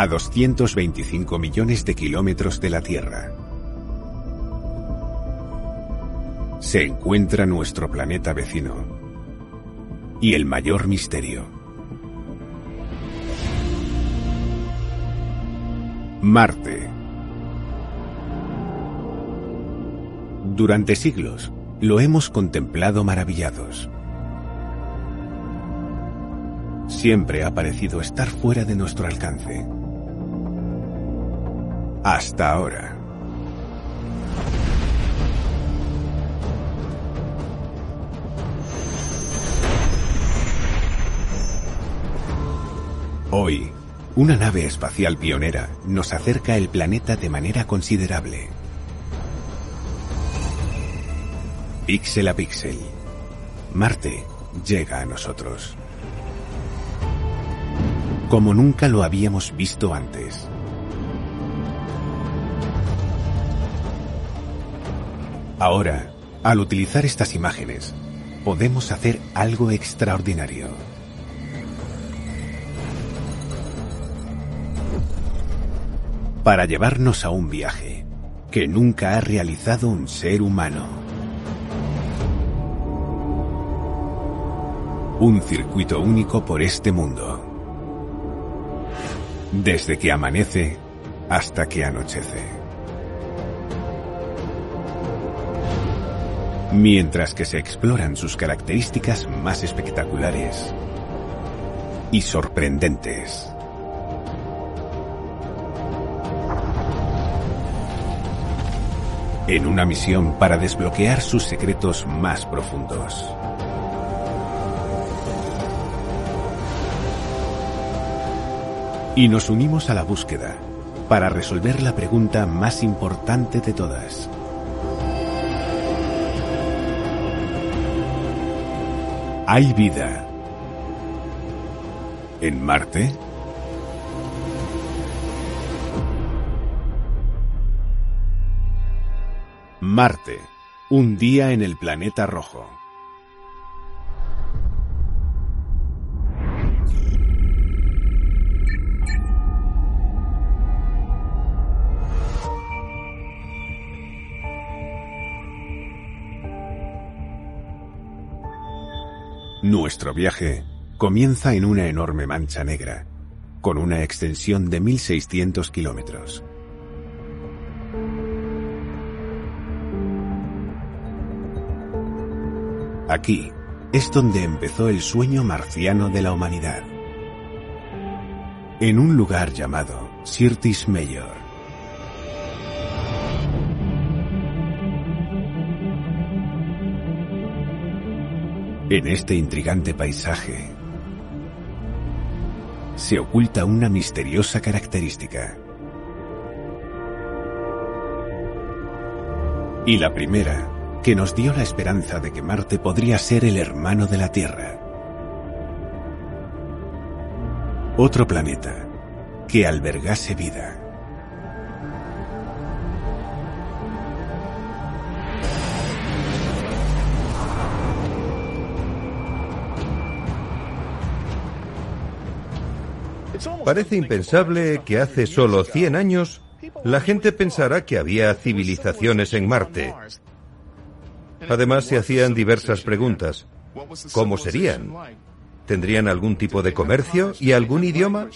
a 225 millones de kilómetros de la Tierra. Se encuentra nuestro planeta vecino y el mayor misterio. Marte. Durante siglos lo hemos contemplado maravillados. Siempre ha parecido estar fuera de nuestro alcance. Hasta ahora. Hoy, una nave espacial pionera nos acerca al planeta de manera considerable. Píxel a píxel, Marte llega a nosotros. Como nunca lo habíamos visto antes. Ahora, al utilizar estas imágenes, podemos hacer algo extraordinario. Para llevarnos a un viaje que nunca ha realizado un ser humano. Un circuito único por este mundo. Desde que amanece hasta que anochece. Mientras que se exploran sus características más espectaculares y sorprendentes. En una misión para desbloquear sus secretos más profundos. Y nos unimos a la búsqueda para resolver la pregunta más importante de todas. ¿Hay vida en Marte? Marte, un día en el planeta rojo. Nuestro viaje comienza en una enorme mancha negra, con una extensión de 1.600 kilómetros. Aquí es donde empezó el sueño marciano de la humanidad. En un lugar llamado Sirtis Major. En este intrigante paisaje se oculta una misteriosa característica. Y la primera, que nos dio la esperanza de que Marte podría ser el hermano de la Tierra. Otro planeta que albergase vida. Parece impensable que hace solo 100 años la gente pensara que había civilizaciones en Marte. Además, se hacían diversas preguntas. ¿Cómo serían? ¿Tendrían algún tipo de comercio y algún idioma?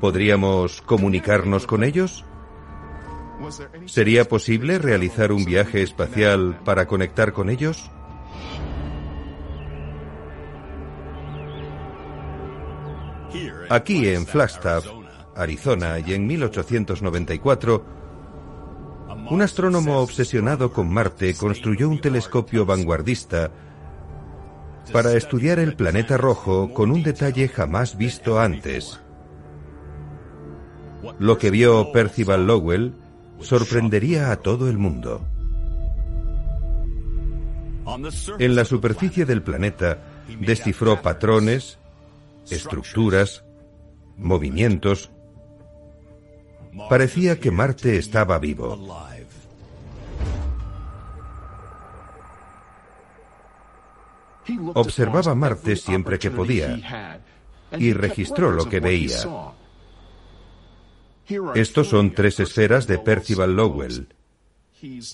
¿Podríamos comunicarnos con ellos? ¿Sería posible realizar un viaje espacial para conectar con ellos? Aquí en Flagstaff, Arizona, y en 1894, Un astrónomo obsesionado con Marte construyó un telescopio vanguardista para estudiar el planeta rojo con un detalle jamás visto antes. Lo que vio Percival Lowell sorprendería a todo el mundo. En la superficie del planeta descifró patrones, estructuras, movimientos. Parecía que Marte estaba vivo. Observaba Marte siempre que podía y registró lo que veía. Estos son tres esferas de Percival Lowell.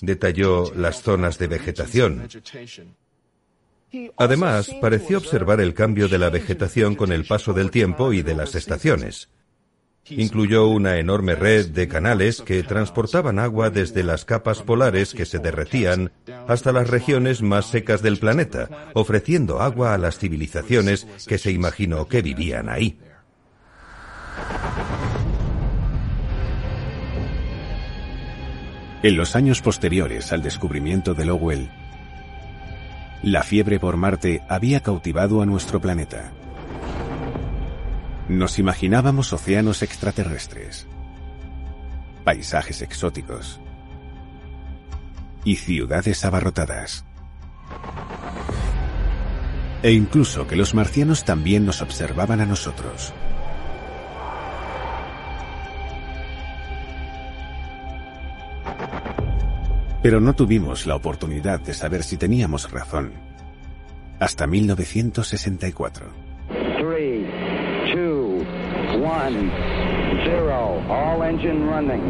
Detalló las zonas de vegetación. Además, pareció observar el cambio de la vegetación con el paso del tiempo y de las estaciones. Incluyó una enorme red de canales que transportaban agua desde las capas polares que se derretían hasta las regiones más secas del planeta, ofreciendo agua a las civilizaciones que se imaginó que vivían ahí. En los años posteriores al descubrimiento de Lowell, la fiebre por Marte había cautivado a nuestro planeta. Nos imaginábamos océanos extraterrestres, paisajes exóticos y ciudades abarrotadas. E incluso que los marcianos también nos observaban a nosotros. Pero no tuvimos la oportunidad de saber si teníamos razón hasta 1964. All engine running.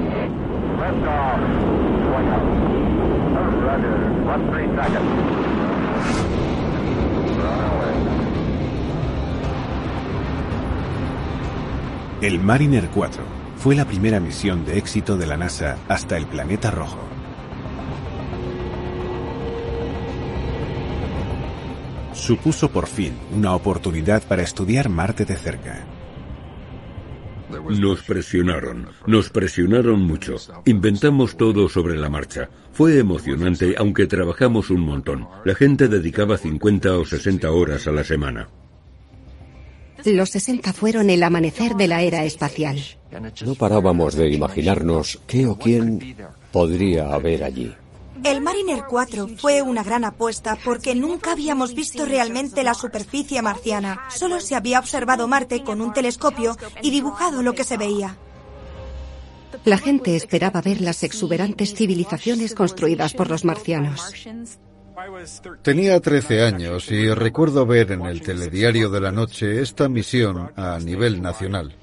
El Mariner 4 fue la primera misión de éxito de la NASA hasta el planeta rojo. Supuso por fin una oportunidad para estudiar Marte de cerca. Nos presionaron, nos presionaron mucho. Inventamos todo sobre la marcha. Fue emocionante, aunque trabajamos un montón. La gente dedicaba 50 o 60 horas a la semana. Los 60 fueron el amanecer de la era espacial. No parábamos de imaginarnos qué o quién podría haber allí. El Mariner 4 fue una gran apuesta porque nunca habíamos visto realmente la superficie marciana. Solo se había observado Marte con un telescopio y dibujado lo que se veía. La gente esperaba ver las exuberantes civilizaciones construidas por los marcianos. Tenía 13 años y recuerdo ver en el telediario de la noche esta misión a nivel nacional.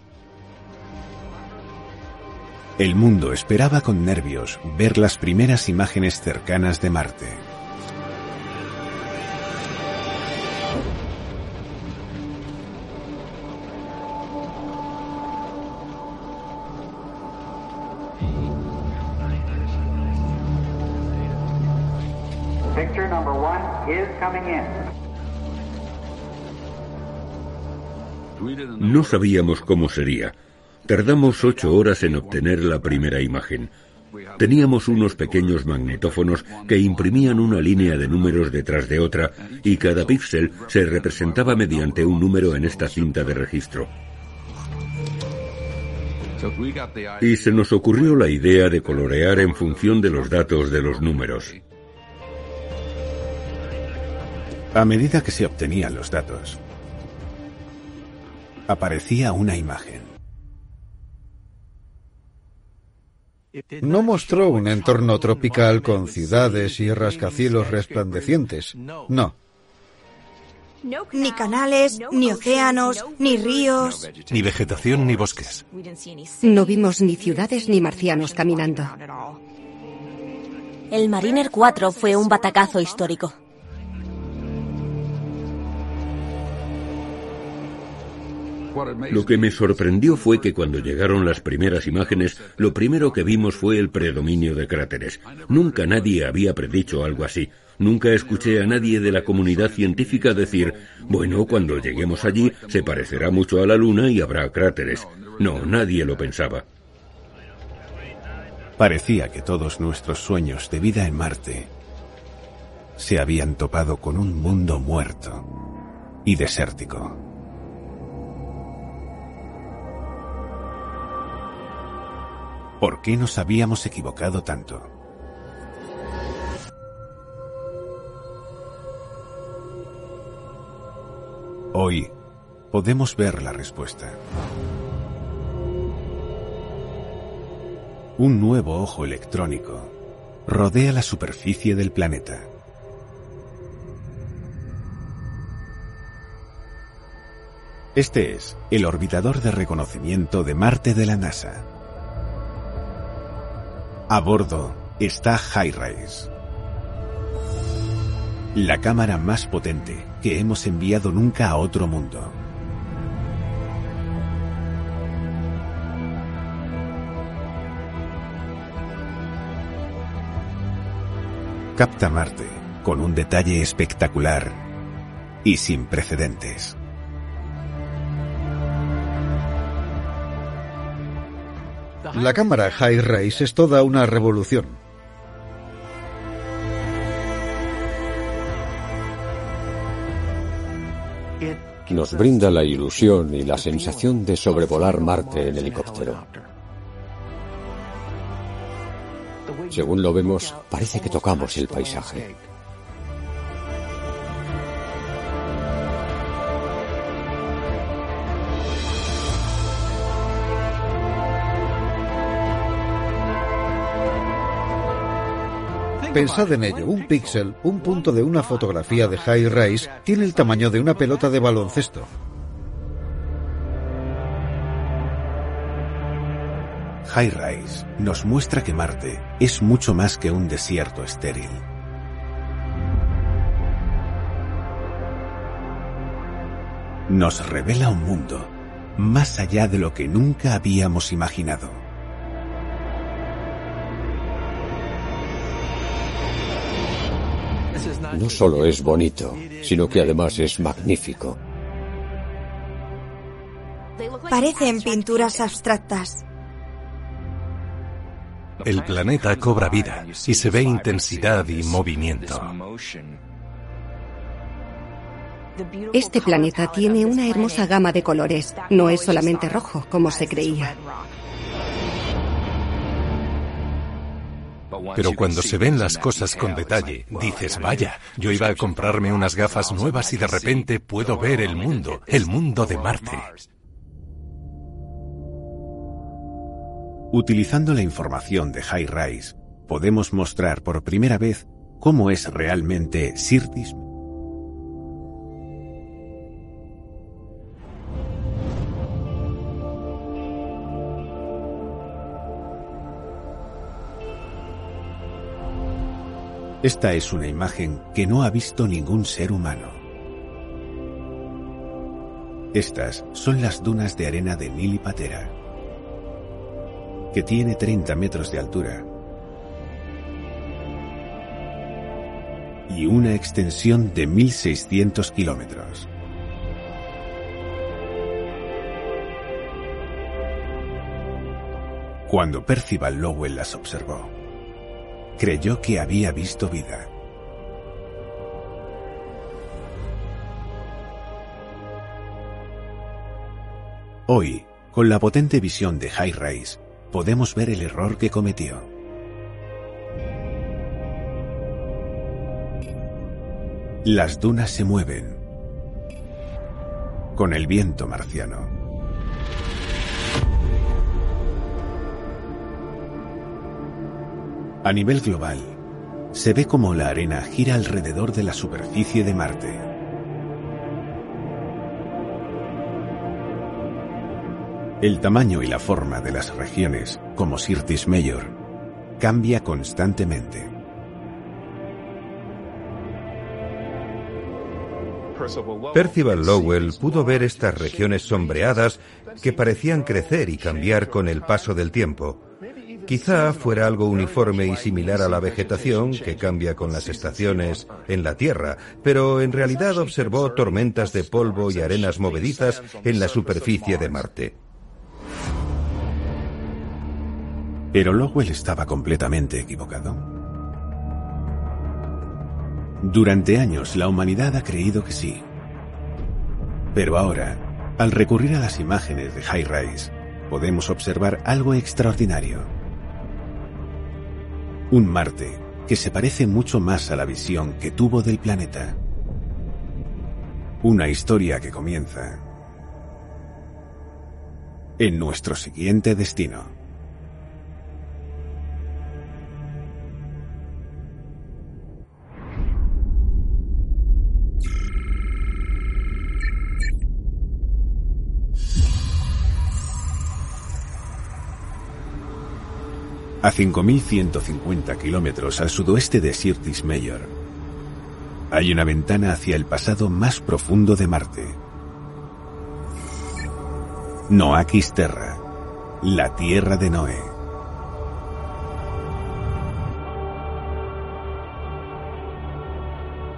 El mundo esperaba con nervios ver las primeras imágenes cercanas de Marte. No sabíamos cómo sería. Tardamos ocho horas en obtener la primera imagen. Teníamos unos pequeños magnetófonos que imprimían una línea de números detrás de otra y cada píxel se representaba mediante un número en esta cinta de registro. Y se nos ocurrió la idea de colorear en función de los datos de los números. A medida que se obtenían los datos, aparecía una imagen. No mostró un entorno tropical con ciudades y rascacielos resplandecientes. No. Ni canales, ni océanos, ni ríos. Ni vegetación, ni bosques. No vimos ni ciudades ni marcianos caminando. El Mariner 4 fue un batacazo histórico. Lo que me sorprendió fue que cuando llegaron las primeras imágenes, lo primero que vimos fue el predominio de cráteres. Nunca nadie había predicho algo así. Nunca escuché a nadie de la comunidad científica decir, bueno, cuando lleguemos allí se parecerá mucho a la Luna y habrá cráteres. No, nadie lo pensaba. Parecía que todos nuestros sueños de vida en Marte se habían topado con un mundo muerto y desértico. ¿Por qué nos habíamos equivocado tanto? Hoy podemos ver la respuesta. Un nuevo ojo electrónico rodea la superficie del planeta. Este es el orbitador de reconocimiento de Marte de la NASA. A bordo está HiRISE, la cámara más potente que hemos enviado nunca a otro mundo. Capta Marte con un detalle espectacular y sin precedentes. La cámara High Race es toda una revolución. Nos brinda la ilusión y la sensación de sobrevolar Marte en helicóptero. Según lo vemos, parece que tocamos el paisaje. Pensad en ello, un píxel, un punto de una fotografía de high rise, tiene el tamaño de una pelota de baloncesto. High Rise nos muestra que Marte es mucho más que un desierto estéril. Nos revela un mundo más allá de lo que nunca habíamos imaginado. No solo es bonito, sino que además es magnífico. Parecen pinturas abstractas. El planeta cobra vida y se ve intensidad y movimiento. Este planeta tiene una hermosa gama de colores. No es solamente rojo, como se creía. Pero cuando se ven las cosas con detalle, dices, vaya, yo iba a comprarme unas gafas nuevas y de repente puedo ver el mundo, el mundo de Marte. Utilizando la información de High Rise, podemos mostrar por primera vez cómo es realmente Sirtis. Esta es una imagen que no ha visto ningún ser humano. Estas son las dunas de arena de Nili Patera, que tiene 30 metros de altura y una extensión de 1.600 kilómetros. Cuando Percival Lowell las observó, creyó que había visto vida. Hoy, con la potente visión de High Rise, podemos ver el error que cometió. Las dunas se mueven con el viento marciano. A nivel global, se ve como la arena gira alrededor de la superficie de Marte. El tamaño y la forma de las regiones, como Sirtis Major, cambia constantemente. Percival Lowell pudo ver estas regiones sombreadas que parecían crecer y cambiar con el paso del tiempo. Quizá fuera algo uniforme y similar a la vegetación que cambia con las estaciones en la Tierra, pero en realidad observó tormentas de polvo y arenas movedizas en la superficie de Marte. Pero Lowell estaba completamente equivocado. Durante años la humanidad ha creído que sí. Pero ahora, al recurrir a las imágenes de High Rise, podemos observar algo extraordinario. Un Marte que se parece mucho más a la visión que tuvo del planeta. Una historia que comienza en nuestro siguiente destino. A 5.150 kilómetros al sudoeste de Sirtis Major, hay una ventana hacia el pasado más profundo de Marte. Noakis Terra, la tierra de Noé.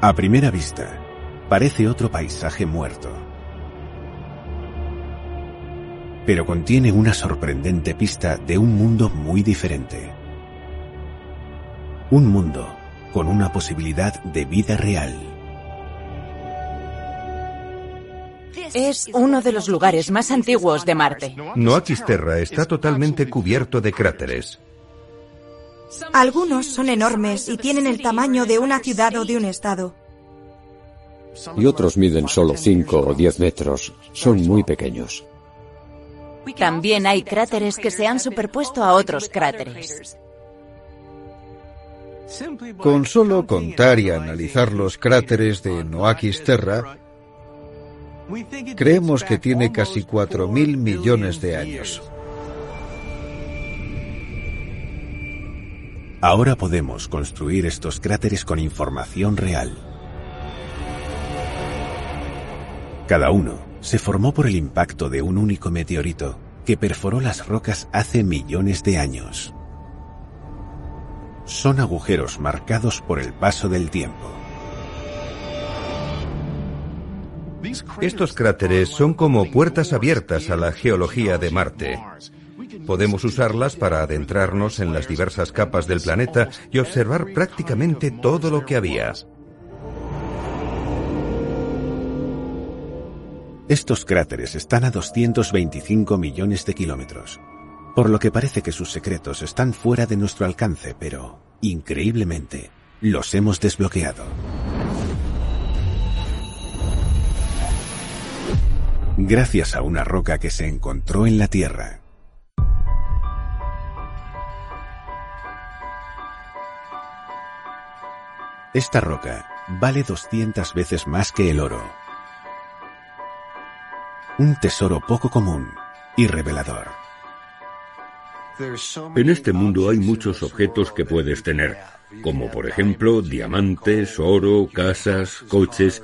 A primera vista, parece otro paisaje muerto. Pero contiene una sorprendente pista de un mundo muy diferente. Un mundo con una posibilidad de vida real. Es uno de los lugares más antiguos de Marte. Noakis Terra está totalmente cubierto de cráteres. Algunos son enormes y tienen el tamaño de una ciudad o de un estado. Y otros miden solo 5 o 10 metros. Son muy pequeños. También hay cráteres que se han superpuesto a otros cráteres. Con solo contar y analizar los cráteres de Noakis Terra, creemos que tiene casi 4.000 millones de años. Ahora podemos construir estos cráteres con información real. Cada uno se formó por el impacto de un único meteorito que perforó las rocas hace millones de años. Son agujeros marcados por el paso del tiempo. Estos cráteres son como puertas abiertas a la geología de Marte. Podemos usarlas para adentrarnos en las diversas capas del planeta y observar prácticamente todo lo que había. Estos cráteres están a 225 millones de kilómetros, por lo que parece que sus secretos están fuera de nuestro alcance, pero, increíblemente, los hemos desbloqueado. Gracias a una roca que se encontró en la Tierra. Esta roca vale 200 veces más que el oro un tesoro poco común y revelador. En este mundo hay muchos objetos que puedes tener, como por ejemplo diamantes, oro, casas, coches,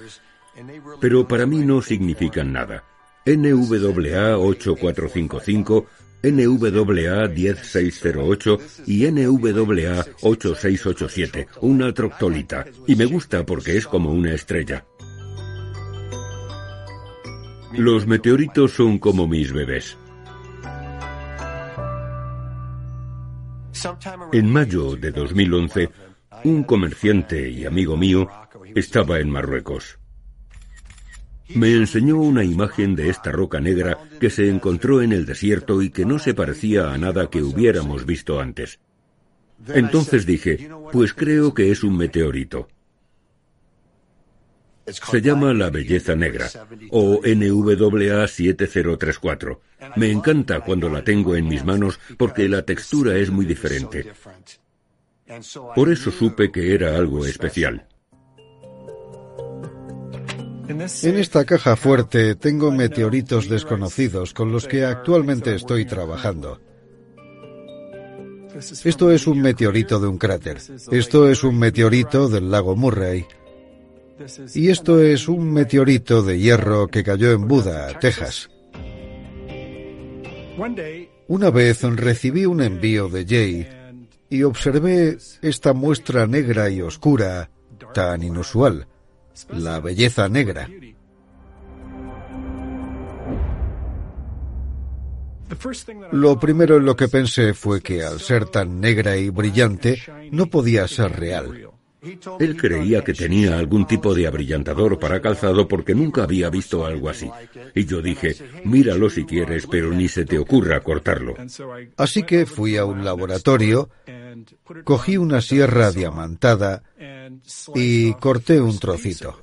pero para mí no significan nada. NWA 8455, NWA 10608 y NWA 8687, una troctolita, y me gusta porque es como una estrella. Los meteoritos son como mis bebés. En mayo de 2011, un comerciante y amigo mío estaba en Marruecos. Me enseñó una imagen de esta roca negra que se encontró en el desierto y que no se parecía a nada que hubiéramos visto antes. Entonces dije, pues creo que es un meteorito. Se llama La Belleza Negra o NWA 7034. Me encanta cuando la tengo en mis manos porque la textura es muy diferente. Por eso supe que era algo especial. En esta caja fuerte tengo meteoritos desconocidos con los que actualmente estoy trabajando. Esto es un meteorito de un cráter. Esto es un meteorito del lago Murray. Y esto es un meteorito de hierro que cayó en Buda, Texas. Una vez recibí un envío de Jay y observé esta muestra negra y oscura tan inusual, la belleza negra. Lo primero en lo que pensé fue que al ser tan negra y brillante no podía ser real. Él creía que tenía algún tipo de abrillantador para calzado porque nunca había visto algo así. Y yo dije, míralo si quieres, pero ni se te ocurra cortarlo. Así que fui a un laboratorio, cogí una sierra diamantada y corté un trocito.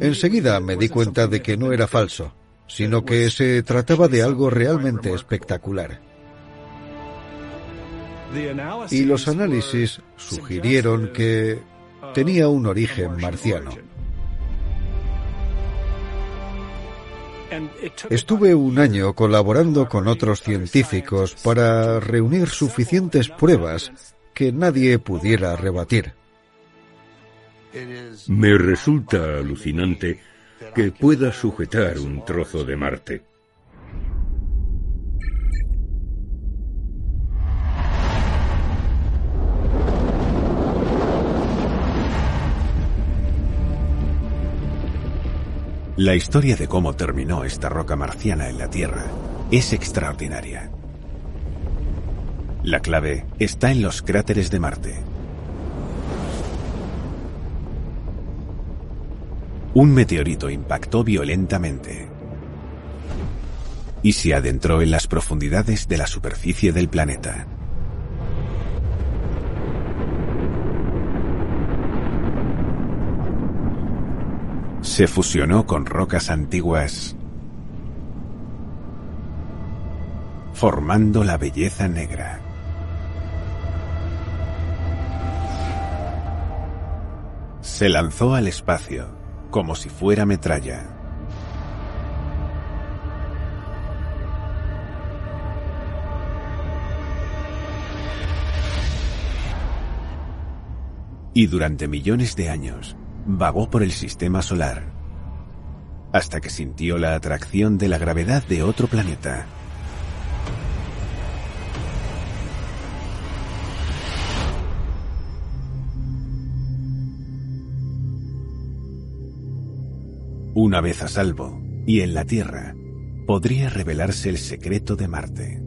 Enseguida me di cuenta de que no era falso, sino que se trataba de algo realmente espectacular. Y los análisis sugirieron que tenía un origen marciano. Estuve un año colaborando con otros científicos para reunir suficientes pruebas que nadie pudiera rebatir. Me resulta alucinante que pueda sujetar un trozo de Marte. La historia de cómo terminó esta roca marciana en la Tierra es extraordinaria. La clave está en los cráteres de Marte. Un meteorito impactó violentamente y se adentró en las profundidades de la superficie del planeta. Se fusionó con rocas antiguas, formando la belleza negra. Se lanzó al espacio como si fuera metralla. Y durante millones de años, vagó por el sistema solar, hasta que sintió la atracción de la gravedad de otro planeta. Una vez a salvo, y en la Tierra, podría revelarse el secreto de Marte.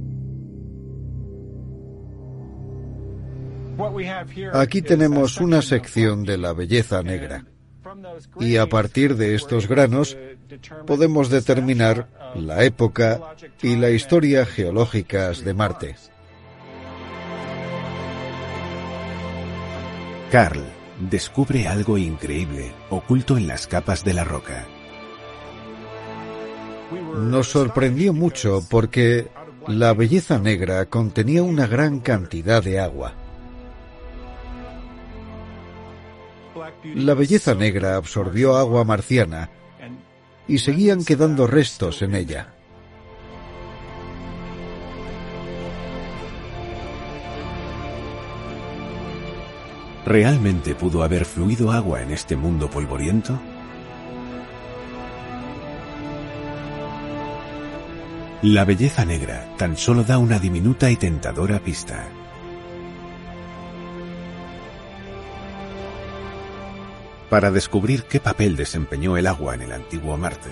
Aquí tenemos una sección de la belleza negra. Y a partir de estos granos podemos determinar la época y la historia geológicas de Marte. Carl descubre algo increíble oculto en las capas de la roca. Nos sorprendió mucho porque la belleza negra contenía una gran cantidad de agua. La belleza negra absorbió agua marciana y seguían quedando restos en ella. ¿Realmente pudo haber fluido agua en este mundo polvoriento? La belleza negra tan solo da una diminuta y tentadora pista. Para descubrir qué papel desempeñó el agua en el antiguo Marte.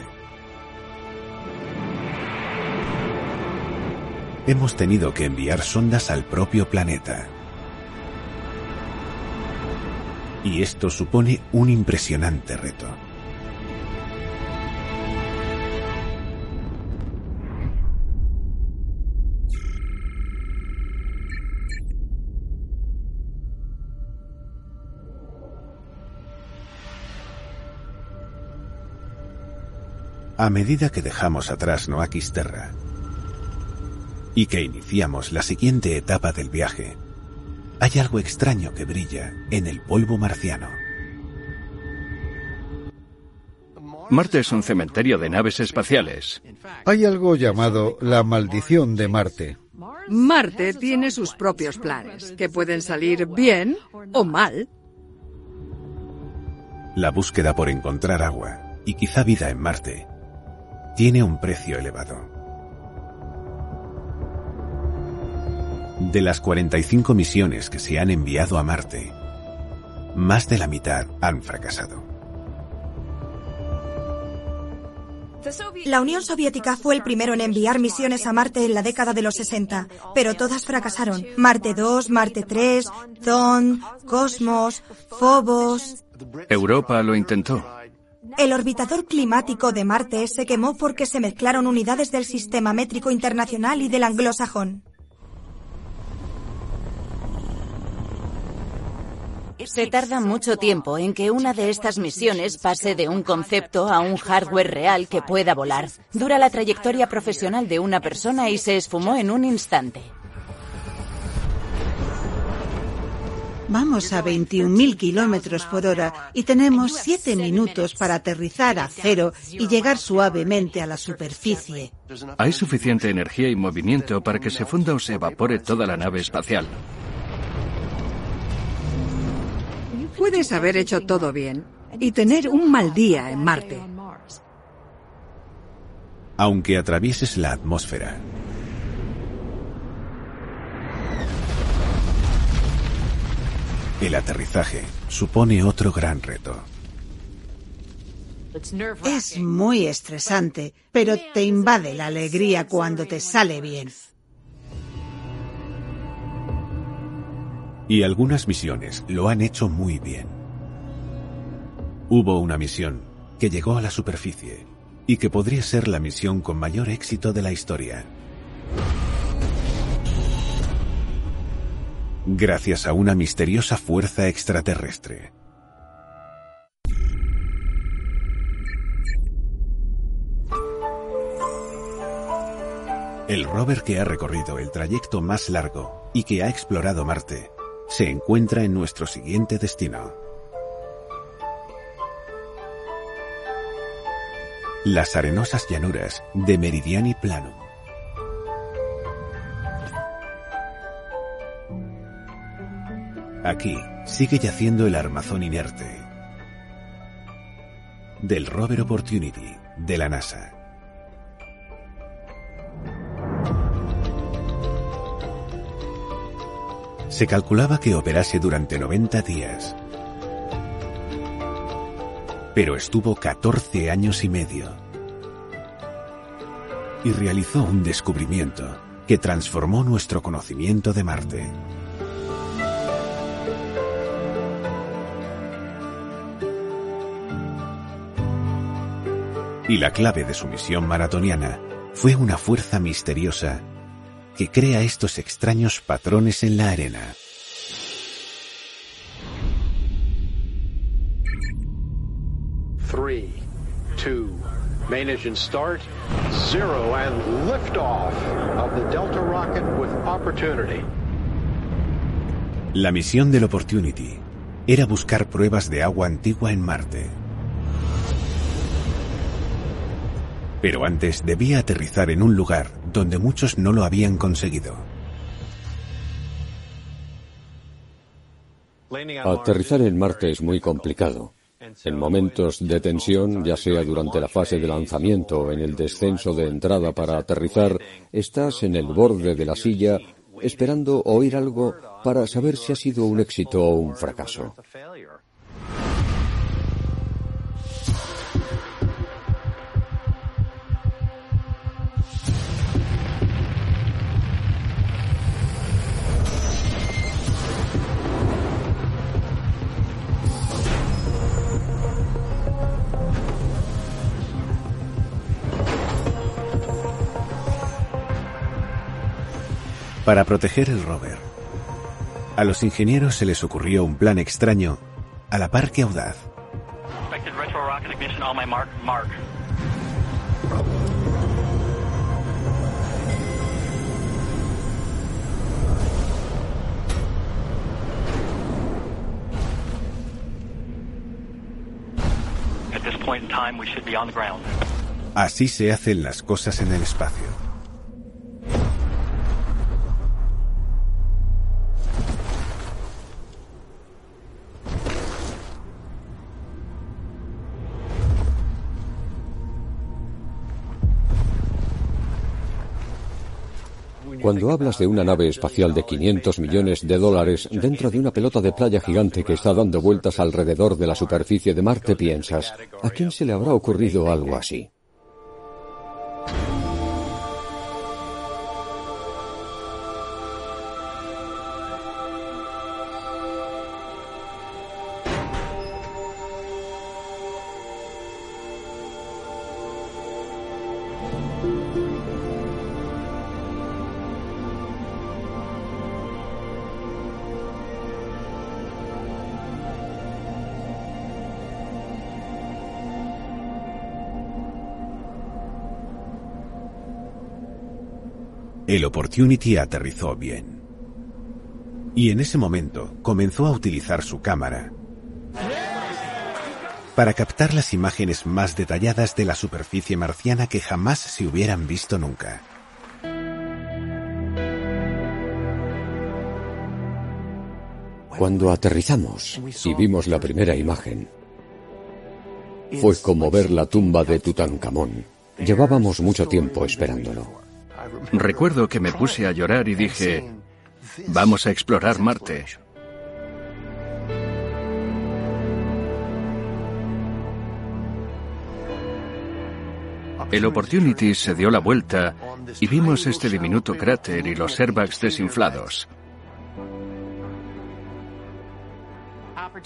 Hemos tenido que enviar sondas al propio planeta. Y esto supone un impresionante reto. A medida que dejamos atrás Noakis Terra y que iniciamos la siguiente etapa del viaje, hay algo extraño que brilla en el polvo marciano. Marte es un cementerio de naves espaciales. Hay algo llamado la maldición de Marte. Marte tiene sus propios planes, que pueden salir bien o mal. La búsqueda por encontrar agua y quizá vida en Marte tiene un precio elevado. De las 45 misiones que se han enviado a Marte, más de la mitad han fracasado. La Unión Soviética fue el primero en enviar misiones a Marte en la década de los 60, pero todas fracasaron. Marte 2, Marte 3, Dawn, Cosmos, Phobos. Europa lo intentó. El orbitador climático de Marte se quemó porque se mezclaron unidades del sistema métrico internacional y del anglosajón. Se tarda mucho tiempo en que una de estas misiones pase de un concepto a un hardware real que pueda volar. Dura la trayectoria profesional de una persona y se esfumó en un instante. Vamos a 21.000 kilómetros por hora y tenemos 7 minutos para aterrizar a cero y llegar suavemente a la superficie. Hay suficiente energía y movimiento para que se funda o se evapore toda la nave espacial. Puedes haber hecho todo bien y tener un mal día en Marte. Aunque atravieses la atmósfera, el aterrizaje supone otro gran reto. Es muy estresante, pero te invade la alegría cuando te sale bien. Y algunas misiones lo han hecho muy bien. Hubo una misión que llegó a la superficie y que podría ser la misión con mayor éxito de la historia. Gracias a una misteriosa fuerza extraterrestre. El rover que ha recorrido el trayecto más largo y que ha explorado Marte se encuentra en nuestro siguiente destino. Las arenosas llanuras de Meridiani Planum. Aquí sigue yaciendo el armazón inerte del rover Opportunity de la NASA. Se calculaba que operase durante 90 días. Pero estuvo 14 años y medio. Y realizó un descubrimiento que transformó nuestro conocimiento de Marte. Y la clave de su misión maratoniana fue una fuerza misteriosa que crea estos extraños patrones en la arena. Three, two, main engine start, zero, and liftoff of the Delta rocket with Opportunity. La misión del Opportunity era buscar pruebas de agua antigua en Marte. Pero antes debía aterrizar en un lugar donde muchos no lo habían conseguido. Aterrizar en Marte es muy complicado. En momentos de tensión, ya sea durante la fase de lanzamiento o en el descenso de entrada para aterrizar, estás en el borde de la silla esperando oír algo para saber si ha sido un éxito o un fracaso. Para proteger el rover, a los ingenieros se les ocurrió un plan extraño a la par que audaz. Así se hacen las cosas en el espacio. Cuando hablas de una nave espacial de 500 millones de dólares dentro de una pelota de playa gigante que está dando vueltas alrededor de la superficie de Marte, piensas, ¿a quién se le habrá ocurrido algo así? El Opportunity aterrizó bien. Y en ese momento comenzó a utilizar su cámara para captar las imágenes más detalladas de la superficie marciana que jamás se hubieran visto nunca. Cuando aterrizamos y vimos la primera imagen, fue como ver la tumba de Tutankamón. Llevábamos mucho tiempo esperándolo. Recuerdo que me puse a llorar y dije, vamos a explorar Marte. El Opportunity se dio la vuelta y vimos este diminuto cráter y los airbags desinflados.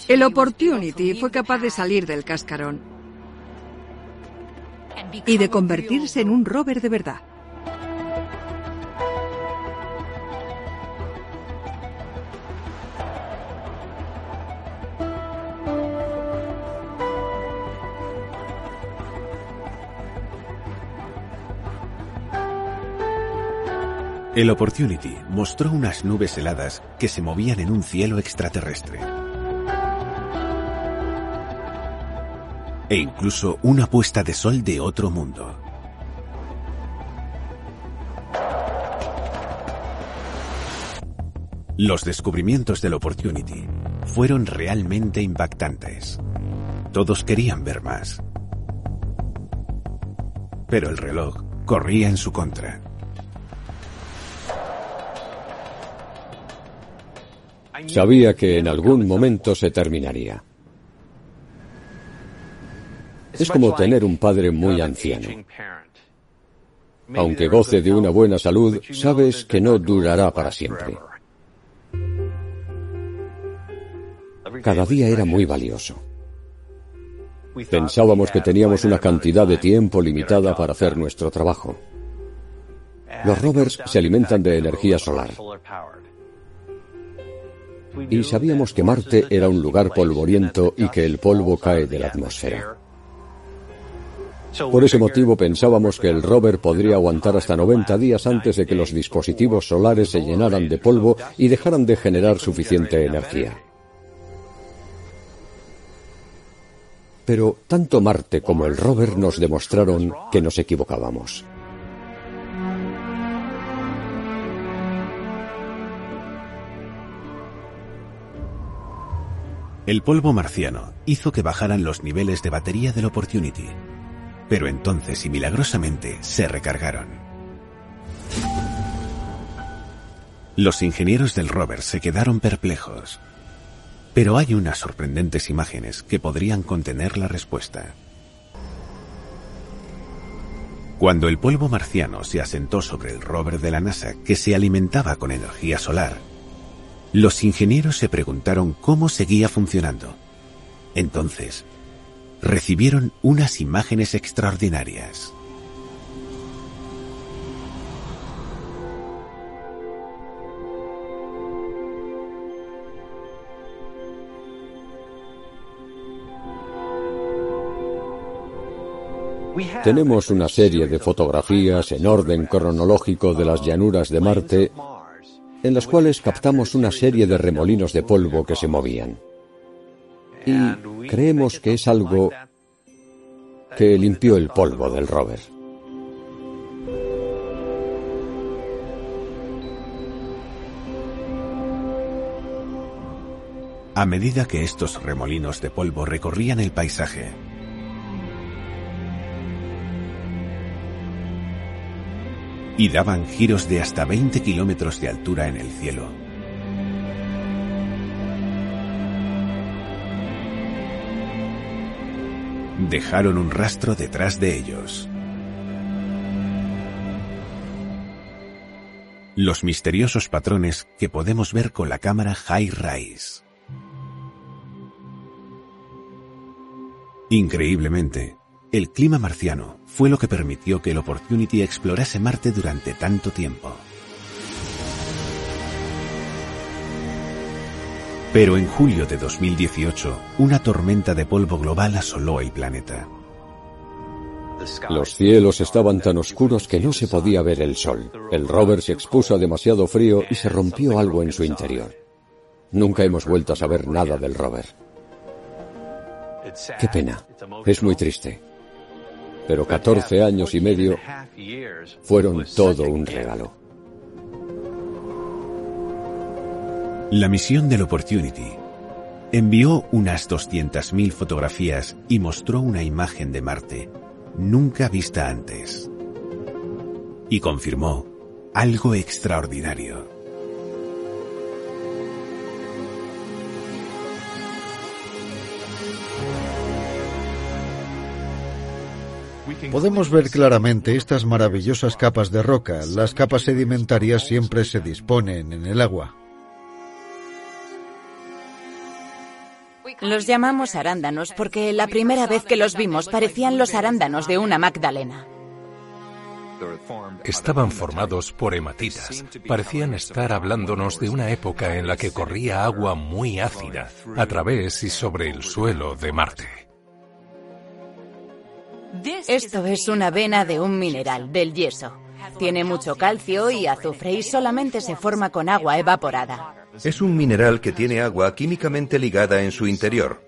El Opportunity fue capaz de salir del cascarón y de convertirse en un rover de verdad. El Opportunity mostró unas nubes heladas que se movían en un cielo extraterrestre. E incluso una puesta de sol de otro mundo. Los descubrimientos del Opportunity fueron realmente impactantes. Todos querían ver más. Pero el reloj corría en su contra. Sabía que en algún momento se terminaría. Es como tener un padre muy anciano. Aunque goce de una buena salud, sabes que no durará para siempre. Cada día era muy valioso. Pensábamos que teníamos una cantidad de tiempo limitada para hacer nuestro trabajo. Los rovers se alimentan de energía solar. Y sabíamos que Marte era un lugar polvoriento y que el polvo cae de la atmósfera. Por ese motivo pensábamos que el rover podría aguantar hasta 90 días antes de que los dispositivos solares se llenaran de polvo y dejaran de generar suficiente energía. Pero tanto Marte como el rover nos demostraron que nos equivocábamos. El polvo marciano hizo que bajaran los niveles de batería del Opportunity, pero entonces y milagrosamente se recargaron. Los ingenieros del rover se quedaron perplejos, pero hay unas sorprendentes imágenes que podrían contener la respuesta. Cuando el polvo marciano se asentó sobre el rover de la NASA que se alimentaba con energía solar, los ingenieros se preguntaron cómo seguía funcionando. Entonces, recibieron unas imágenes extraordinarias. Tenemos una serie de fotografías en orden cronológico de las llanuras de Marte en las cuales captamos una serie de remolinos de polvo que se movían. Y creemos que es algo que limpió el polvo del rover. A medida que estos remolinos de polvo recorrían el paisaje, y daban giros de hasta 20 kilómetros de altura en el cielo. Dejaron un rastro detrás de ellos. Los misteriosos patrones que podemos ver con la cámara High Rise. Increíblemente, el clima marciano fue lo que permitió que el Opportunity explorase Marte durante tanto tiempo. Pero en julio de 2018, una tormenta de polvo global asoló el planeta. Los cielos estaban tan oscuros que no se podía ver el sol. El rover se expuso a demasiado frío y se rompió algo en su interior. Nunca hemos vuelto a saber nada del rover. Qué pena. Es muy triste. Pero 14 años y medio fueron todo un regalo. La misión del Opportunity envió unas 200.000 fotografías y mostró una imagen de Marte nunca vista antes. Y confirmó algo extraordinario. Podemos ver claramente estas maravillosas capas de roca. Las capas sedimentarias siempre se disponen en el agua. Los llamamos arándanos porque la primera vez que los vimos parecían los arándanos de una Magdalena. Estaban formados por hematitas. Parecían estar hablándonos de una época en la que corría agua muy ácida a través y sobre el suelo de Marte. Esto es una vena de un mineral, del yeso. Tiene mucho calcio y azufre y solamente se forma con agua evaporada. Es un mineral que tiene agua químicamente ligada en su interior.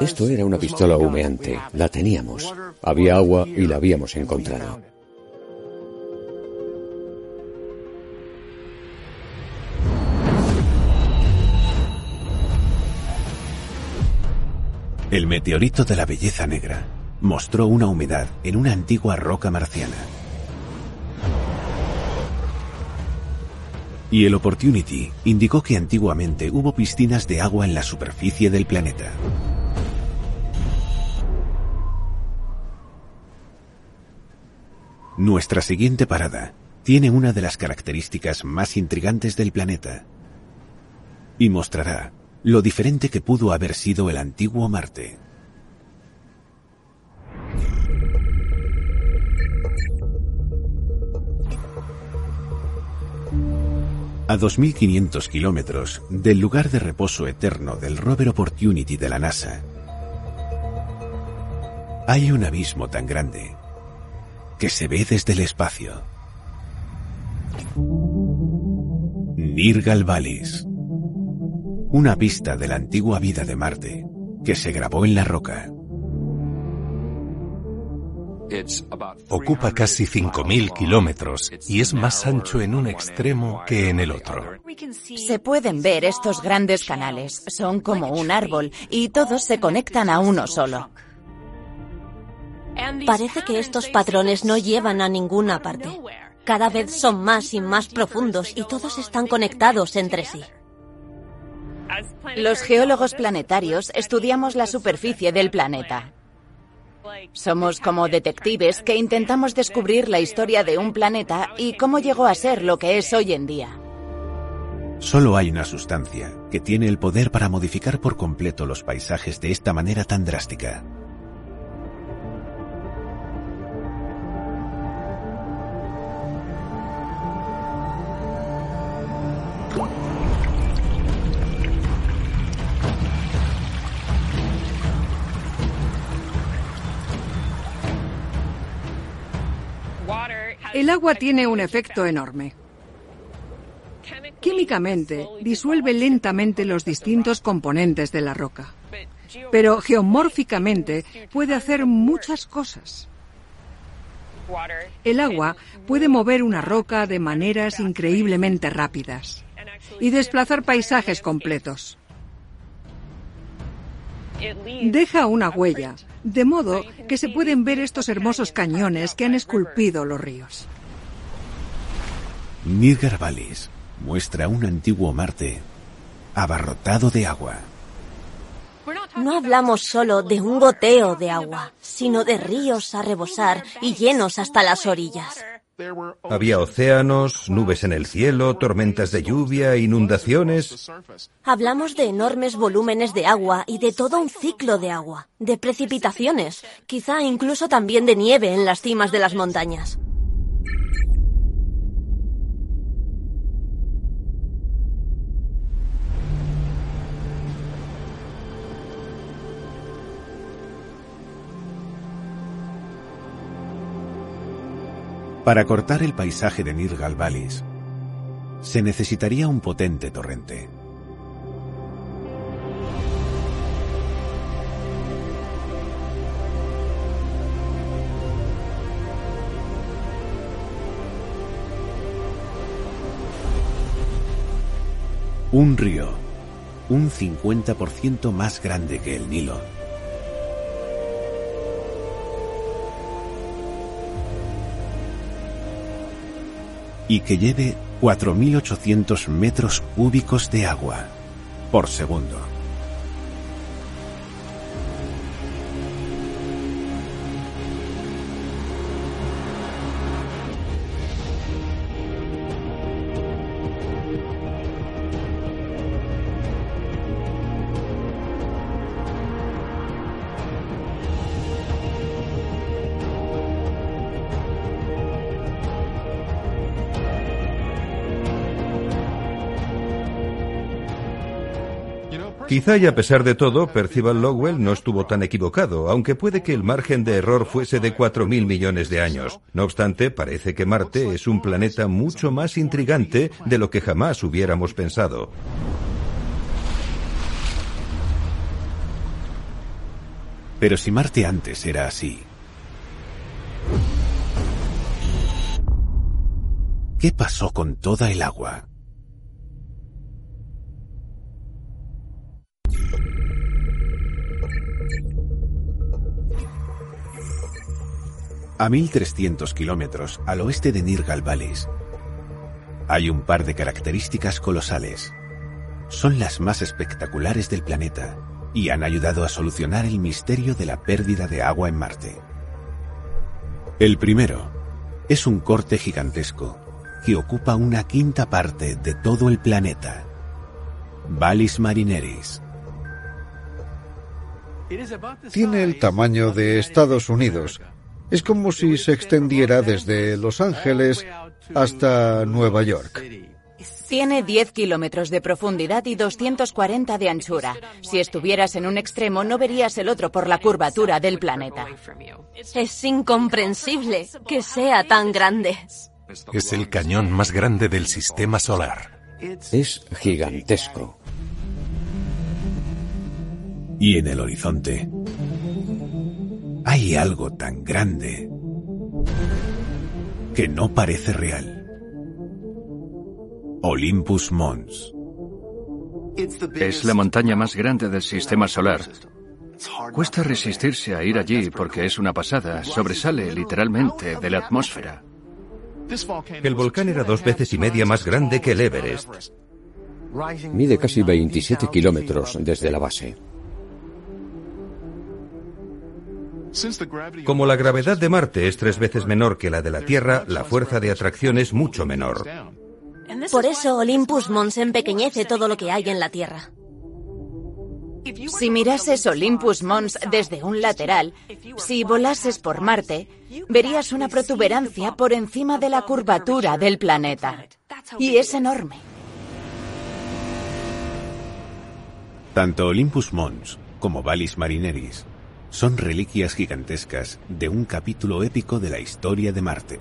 Esto era una pistola humeante. La teníamos. Había agua y la habíamos encontrado. El meteorito de la belleza negra mostró una humedad en una antigua roca marciana. Y el Opportunity indicó que antiguamente hubo piscinas de agua en la superficie del planeta. Nuestra siguiente parada tiene una de las características más intrigantes del planeta y mostrará lo diferente que pudo haber sido el antiguo Marte. A 2.500 kilómetros del lugar de reposo eterno del rover Opportunity de la NASA, hay un abismo tan grande que se ve desde el espacio. Nirgal una pista de la antigua vida de Marte que se grabó en la roca. Ocupa casi 5.000 kilómetros y es más ancho en un extremo que en el otro. Se pueden ver estos grandes canales. Son como un árbol y todos se conectan a uno solo. Parece que estos patrones no llevan a ninguna parte. Cada vez son más y más profundos y todos están conectados entre sí. Los geólogos planetarios estudiamos la superficie del planeta. Somos como detectives que intentamos descubrir la historia de un planeta y cómo llegó a ser lo que es hoy en día. Solo hay una sustancia que tiene el poder para modificar por completo los paisajes de esta manera tan drástica. El agua tiene un efecto enorme. Químicamente, disuelve lentamente los distintos componentes de la roca. Pero geomórficamente puede hacer muchas cosas. El agua puede mover una roca de maneras increíblemente rápidas y desplazar paisajes completos. Deja una huella, de modo que se pueden ver estos hermosos cañones que han esculpido los ríos. Nirgar Vallis muestra un antiguo Marte abarrotado de agua. No hablamos solo de un goteo de agua, sino de ríos a rebosar y llenos hasta las orillas. Había océanos, nubes en el cielo, tormentas de lluvia, inundaciones. Hablamos de enormes volúmenes de agua y de todo un ciclo de agua, de precipitaciones, quizá incluso también de nieve en las cimas de las montañas. Para cortar el paisaje de Nirgal Valleys, se necesitaría un potente torrente. Un río, un 50% más grande que el Nilo. Y que lleve 4.800 metros cúbicos de agua por segundo. Quizá y a pesar de todo, Percival Lowell no estuvo tan equivocado, aunque puede que el margen de error fuese de 4.000 millones de años. No obstante, parece que Marte es un planeta mucho más intrigante de lo que jamás hubiéramos pensado. Pero si Marte antes era así, ¿qué pasó con toda el agua? A 1300 kilómetros al oeste de Nirgal Valleys, hay un par de características colosales. Son las más espectaculares del planeta y han ayudado a solucionar el misterio de la pérdida de agua en Marte. El primero es un corte gigantesco que ocupa una quinta parte de todo el planeta. Vallis Marineris. Tiene el tamaño de Estados Unidos es como si se extendiera desde Los Ángeles hasta Nueva York. Tiene 10 kilómetros de profundidad y 240 de anchura. Si estuvieras en un extremo no verías el otro por la curvatura del planeta. Es incomprensible que sea tan grande. Es el cañón más grande del sistema solar. Es gigantesco. Y en el horizonte hay algo tan grande que no parece real. Olympus Mons. Es la montaña más grande del sistema solar. Cuesta resistirse a ir allí porque es una pasada, sobresale literalmente de la atmósfera. El volcán era dos veces y media más grande que el Everest. Mide casi 27 kilómetros desde la base. Como la gravedad de Marte es tres veces menor que la de la Tierra, la fuerza de atracción es mucho menor. Por eso Olympus Mons empequeñece todo lo que hay en la Tierra. Si mirases Olympus Mons desde un lateral, si volases por Marte, verías una protuberancia por encima de la curvatura del planeta. Y es enorme. Tanto Olympus Mons como Vallis Marineris son reliquias gigantescas de un capítulo épico de la historia de Marte.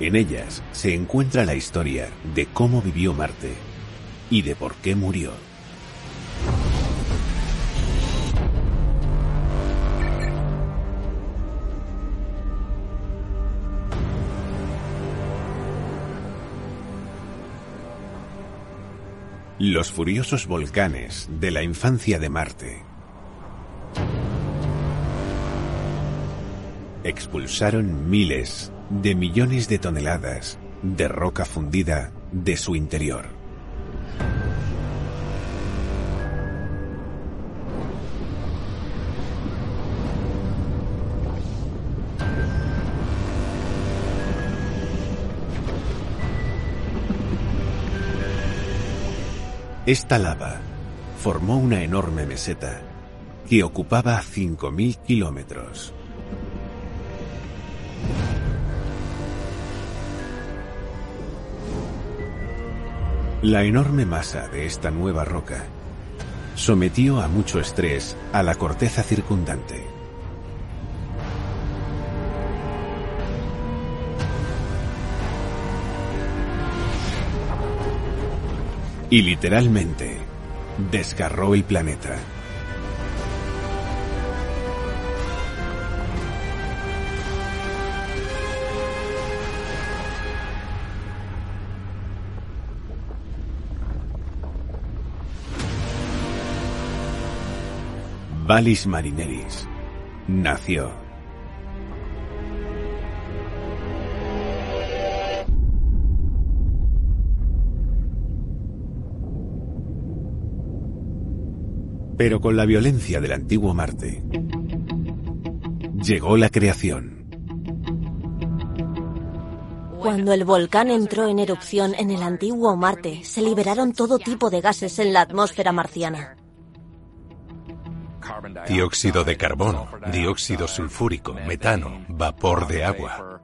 En ellas se encuentra la historia de cómo vivió Marte y de por qué murió. Los furiosos volcanes de la infancia de Marte expulsaron miles de millones de toneladas de roca fundida de su interior. Esta lava formó una enorme meseta que ocupaba 5.000 kilómetros. La enorme masa de esta nueva roca sometió a mucho estrés a la corteza circundante Y literalmente, desgarró el planeta. Valis Marineris nació. Pero con la violencia del antiguo Marte, llegó la creación. Cuando el volcán entró en erupción en el antiguo Marte, se liberaron todo tipo de gases en la atmósfera marciana. Dióxido de carbono, dióxido sulfúrico, metano, vapor de agua.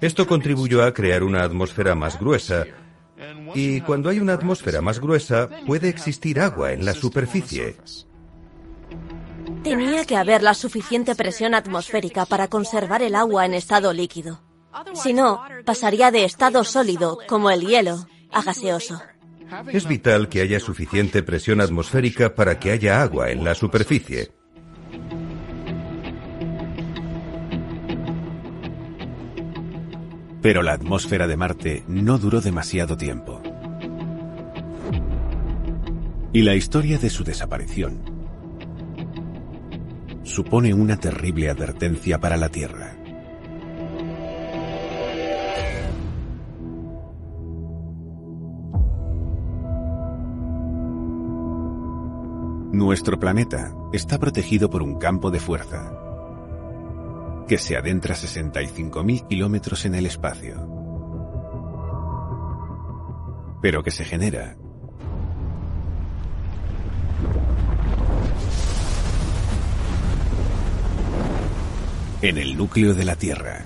Esto contribuyó a crear una atmósfera más gruesa. Y cuando hay una atmósfera más gruesa, puede existir agua en la superficie. Tenía que haber la suficiente presión atmosférica para conservar el agua en estado líquido. Si no, pasaría de estado sólido, como el hielo, a gaseoso. Es vital que haya suficiente presión atmosférica para que haya agua en la superficie. Pero la atmósfera de Marte no duró demasiado tiempo. Y la historia de su desaparición supone una terrible advertencia para la Tierra. Nuestro planeta está protegido por un campo de fuerza que se adentra 65.000 kilómetros en el espacio, pero que se genera en el núcleo de la Tierra.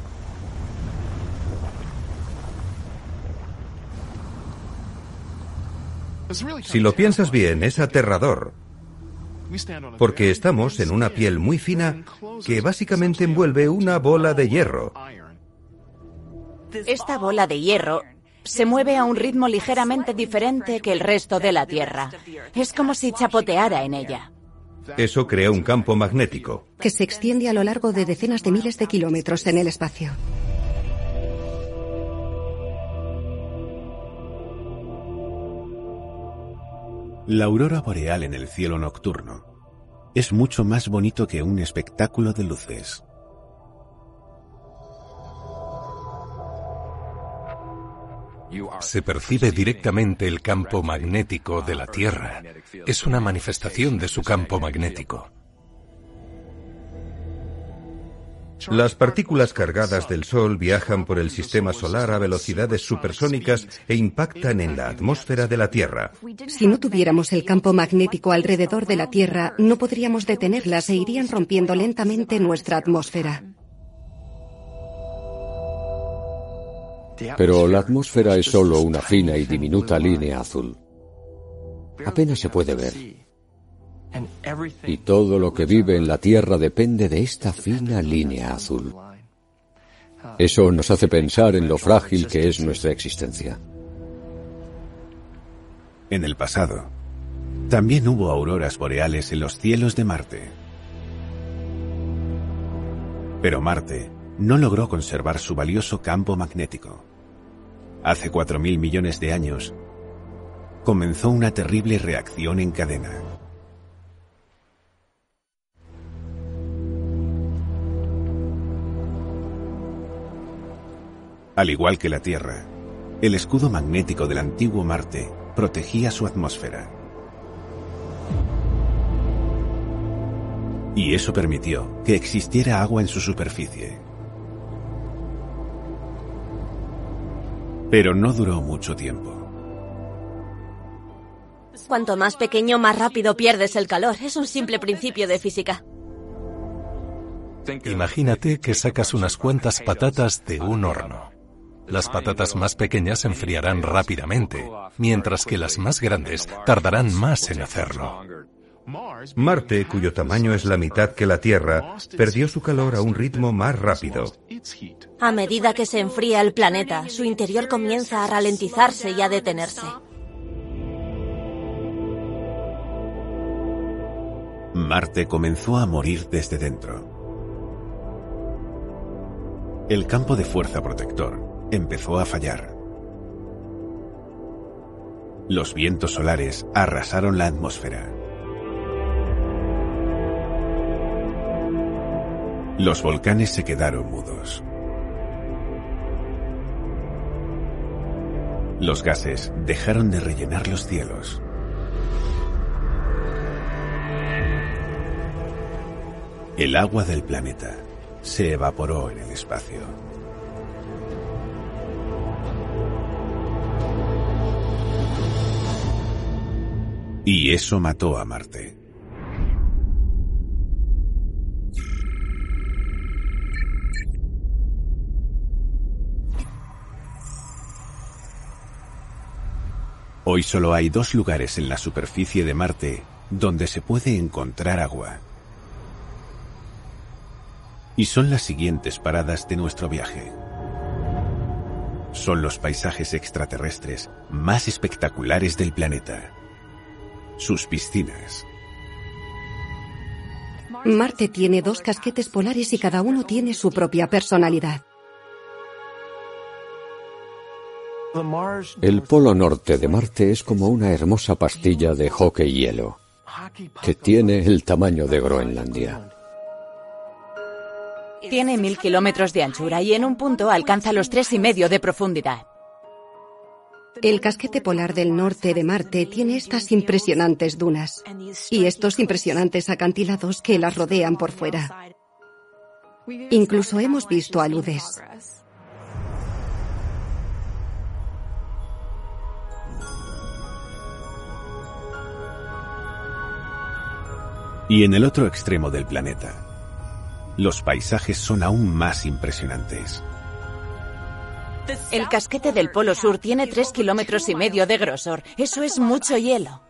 Si lo piensas bien, es aterrador. Porque estamos en una piel muy fina que básicamente envuelve una bola de hierro. Esta bola de hierro se mueve a un ritmo ligeramente diferente que el resto de la Tierra. Es como si chapoteara en ella. Eso crea un campo magnético. Que se extiende a lo largo de decenas de miles de kilómetros en el espacio. La aurora boreal en el cielo nocturno es mucho más bonito que un espectáculo de luces. Se percibe directamente el campo magnético de la Tierra. Es una manifestación de su campo magnético. Las partículas cargadas del Sol viajan por el sistema solar a velocidades supersónicas e impactan en la atmósfera de la Tierra. Si no tuviéramos el campo magnético alrededor de la Tierra, no podríamos detenerlas e irían rompiendo lentamente nuestra atmósfera. Pero la atmósfera es solo una fina y diminuta línea azul. Apenas se puede ver. Y todo lo que vive en la Tierra depende de esta fina línea azul. Eso nos hace pensar en lo frágil que es nuestra existencia. En el pasado, también hubo auroras boreales en los cielos de Marte. Pero Marte no logró conservar su valioso campo magnético. Hace 4.000 millones de años, comenzó una terrible reacción en cadena. Al igual que la Tierra, el escudo magnético del antiguo Marte protegía su atmósfera. Y eso permitió que existiera agua en su superficie. Pero no duró mucho tiempo. Cuanto más pequeño, más rápido pierdes el calor. Es un simple principio de física. Imagínate que sacas unas cuantas patatas de un horno. Las patatas más pequeñas se enfriarán rápidamente, mientras que las más grandes tardarán más en hacerlo. Marte, cuyo tamaño es la mitad que la Tierra, perdió su calor a un ritmo más rápido. A medida que se enfría el planeta, su interior comienza a ralentizarse y a detenerse. Marte comenzó a morir desde dentro. El campo de fuerza protector, empezó a fallar. Los vientos solares arrasaron la atmósfera. Los volcanes se quedaron mudos. Los gases dejaron de rellenar los cielos. El agua del planeta se evaporó en el espacio. Y eso mató a Marte. Hoy solo hay dos lugares en la superficie de Marte donde se puede encontrar agua. Y son las siguientes paradas de nuestro viaje. Son los paisajes extraterrestres más espectaculares del planeta. Sus piscinas. Marte tiene dos casquetes polares y cada uno tiene su propia personalidad. El polo norte de Marte es como una hermosa pastilla de hockey hielo, que tiene el tamaño de Groenlandia. Tiene mil kilómetros de anchura y en un punto alcanza los tres y medio de profundidad. El casquete polar del norte de Marte tiene estas impresionantes dunas y estos impresionantes acantilados que las rodean por fuera. Incluso hemos visto aludes. Y en el otro extremo del planeta, los paisajes son aún más impresionantes. El casquete del Polo Sur tiene tres kilómetros y medio de grosor. Eso es mucho hielo.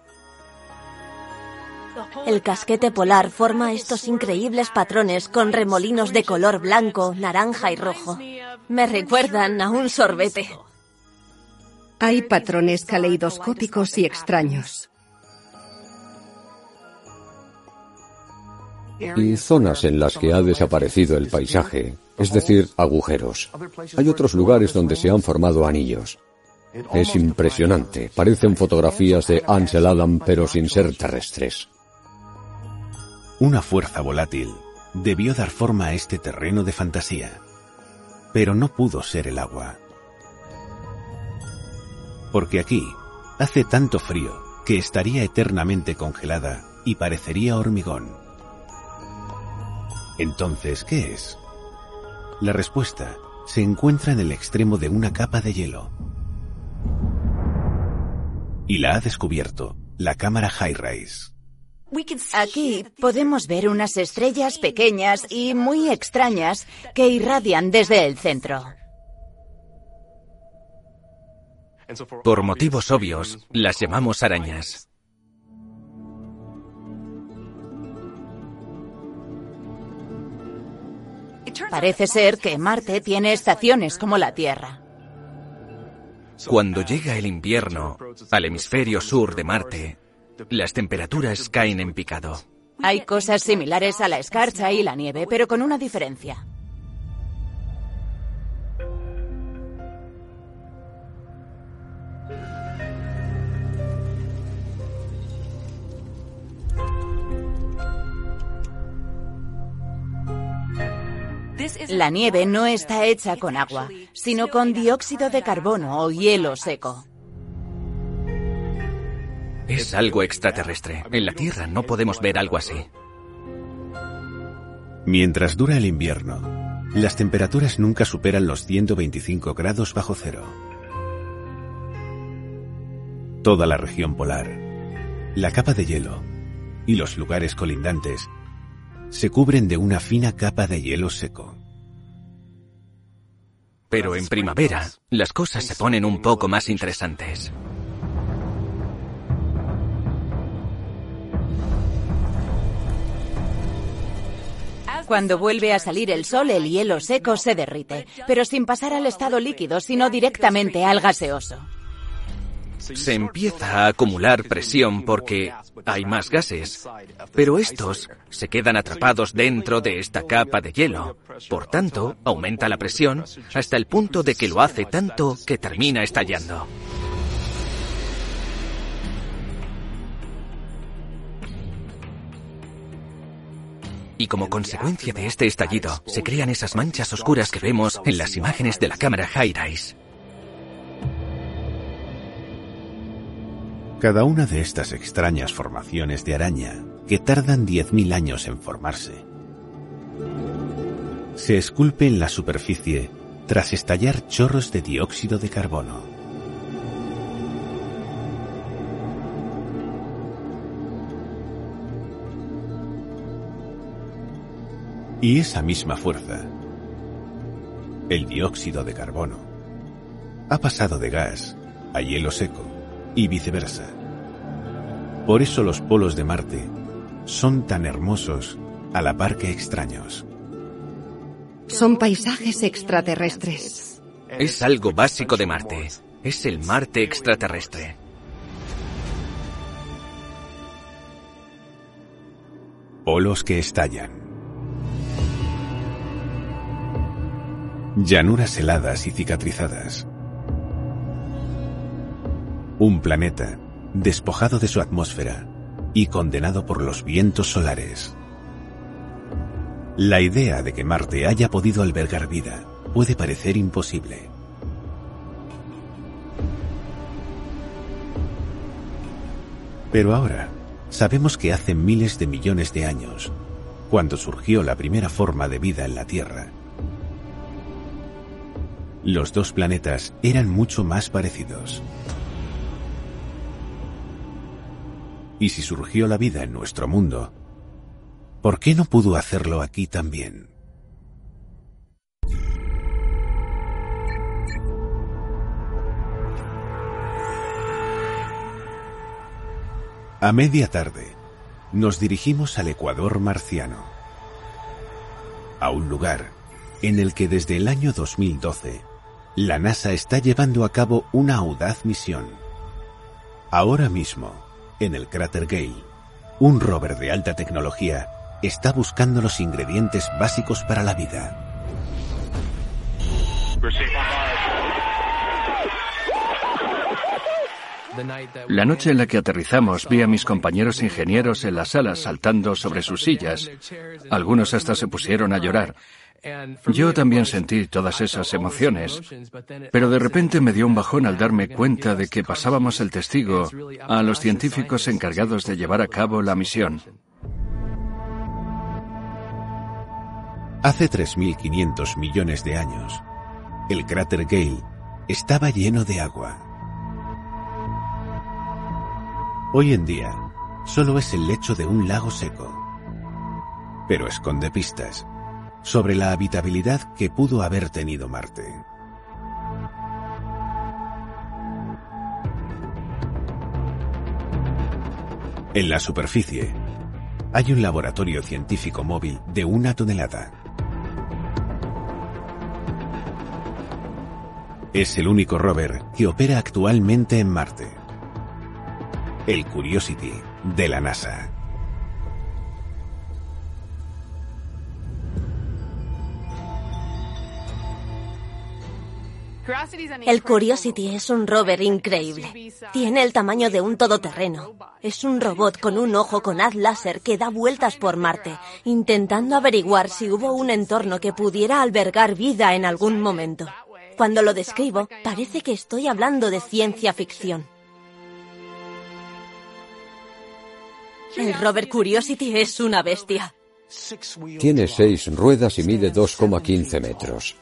El casquete polar forma estos increíbles patrones con remolinos de color blanco, naranja y rojo. Me recuerdan a un sorbete. Hay patrones caleidoscópicos y extraños. y zonas en las que ha desaparecido el paisaje, es decir, agujeros. Hay otros lugares donde se han formado anillos. Es impresionante, parecen fotografías de Ansel Adam pero sin ser terrestres. Una fuerza volátil debió dar forma a este terreno de fantasía, pero no pudo ser el agua. Porque aquí hace tanto frío que estaría eternamente congelada y parecería hormigón. Entonces, ¿qué es? La respuesta se encuentra en el extremo de una capa de hielo. Y la ha descubierto la cámara High-Rise. Aquí podemos ver unas estrellas pequeñas y muy extrañas que irradian desde el centro. Por motivos obvios, las llamamos arañas. Parece ser que Marte tiene estaciones como la Tierra. Cuando llega el invierno al hemisferio sur de Marte, las temperaturas caen en picado. Hay cosas similares a la escarcha y la nieve, pero con una diferencia. La nieve no está hecha con agua, sino con dióxido de carbono o hielo seco. Es algo extraterrestre. En la Tierra no podemos ver algo así. Mientras dura el invierno, las temperaturas nunca superan los 125 grados bajo cero. Toda la región polar, la capa de hielo y los lugares colindantes se cubren de una fina capa de hielo seco. Pero en primavera, las cosas se ponen un poco más interesantes. Cuando vuelve a salir el sol, el hielo seco se derrite, pero sin pasar al estado líquido, sino directamente al gaseoso. Se empieza a acumular presión porque hay más gases, pero estos se quedan atrapados dentro de esta capa de hielo. Por tanto, aumenta la presión hasta el punto de que lo hace tanto que termina estallando. Y como consecuencia de este estallido, se crean esas manchas oscuras que vemos en las imágenes de la cámara High-Rise. Cada una de estas extrañas formaciones de araña, que tardan 10.000 años en formarse, se esculpe en la superficie tras estallar chorros de dióxido de carbono. Y esa misma fuerza, el dióxido de carbono, ha pasado de gas a hielo seco y viceversa. Por eso los polos de Marte son tan hermosos a la par que extraños. Son paisajes extraterrestres. Es algo básico de Marte. Es el Marte extraterrestre. Polos que estallan. Llanuras heladas y cicatrizadas. Un planeta despojado de su atmósfera y condenado por los vientos solares. La idea de que Marte haya podido albergar vida puede parecer imposible. Pero ahora sabemos que hace miles de millones de años, cuando surgió la primera forma de vida en la Tierra, los dos planetas eran mucho más parecidos. Y si surgió la vida en nuestro mundo, ¿por qué no pudo hacerlo aquí también? A media tarde, nos dirigimos al Ecuador marciano, a un lugar en el que desde el año 2012 la NASA está llevando a cabo una audaz misión. Ahora mismo, en el cráter Gale, un rover de alta tecnología está buscando los ingredientes básicos para la vida. La noche en la que aterrizamos vi a mis compañeros ingenieros en la sala saltando sobre sus sillas. Algunos hasta se pusieron a llorar. Yo también sentí todas esas emociones, pero de repente me dio un bajón al darme cuenta de que pasábamos el testigo a los científicos encargados de llevar a cabo la misión. Hace 3.500 millones de años, el cráter Gale estaba lleno de agua. Hoy en día, solo es el lecho de un lago seco, pero esconde pistas sobre la habitabilidad que pudo haber tenido Marte. En la superficie hay un laboratorio científico móvil de una tonelada. Es el único rover que opera actualmente en Marte. El Curiosity de la NASA. El Curiosity es un rover increíble. Tiene el tamaño de un todoterreno. Es un robot con un ojo con haz láser que da vueltas por Marte, intentando averiguar si hubo un entorno que pudiera albergar vida en algún momento. Cuando lo describo, parece que estoy hablando de ciencia ficción. El rover Curiosity es una bestia. Tiene seis ruedas y mide 2,15 metros.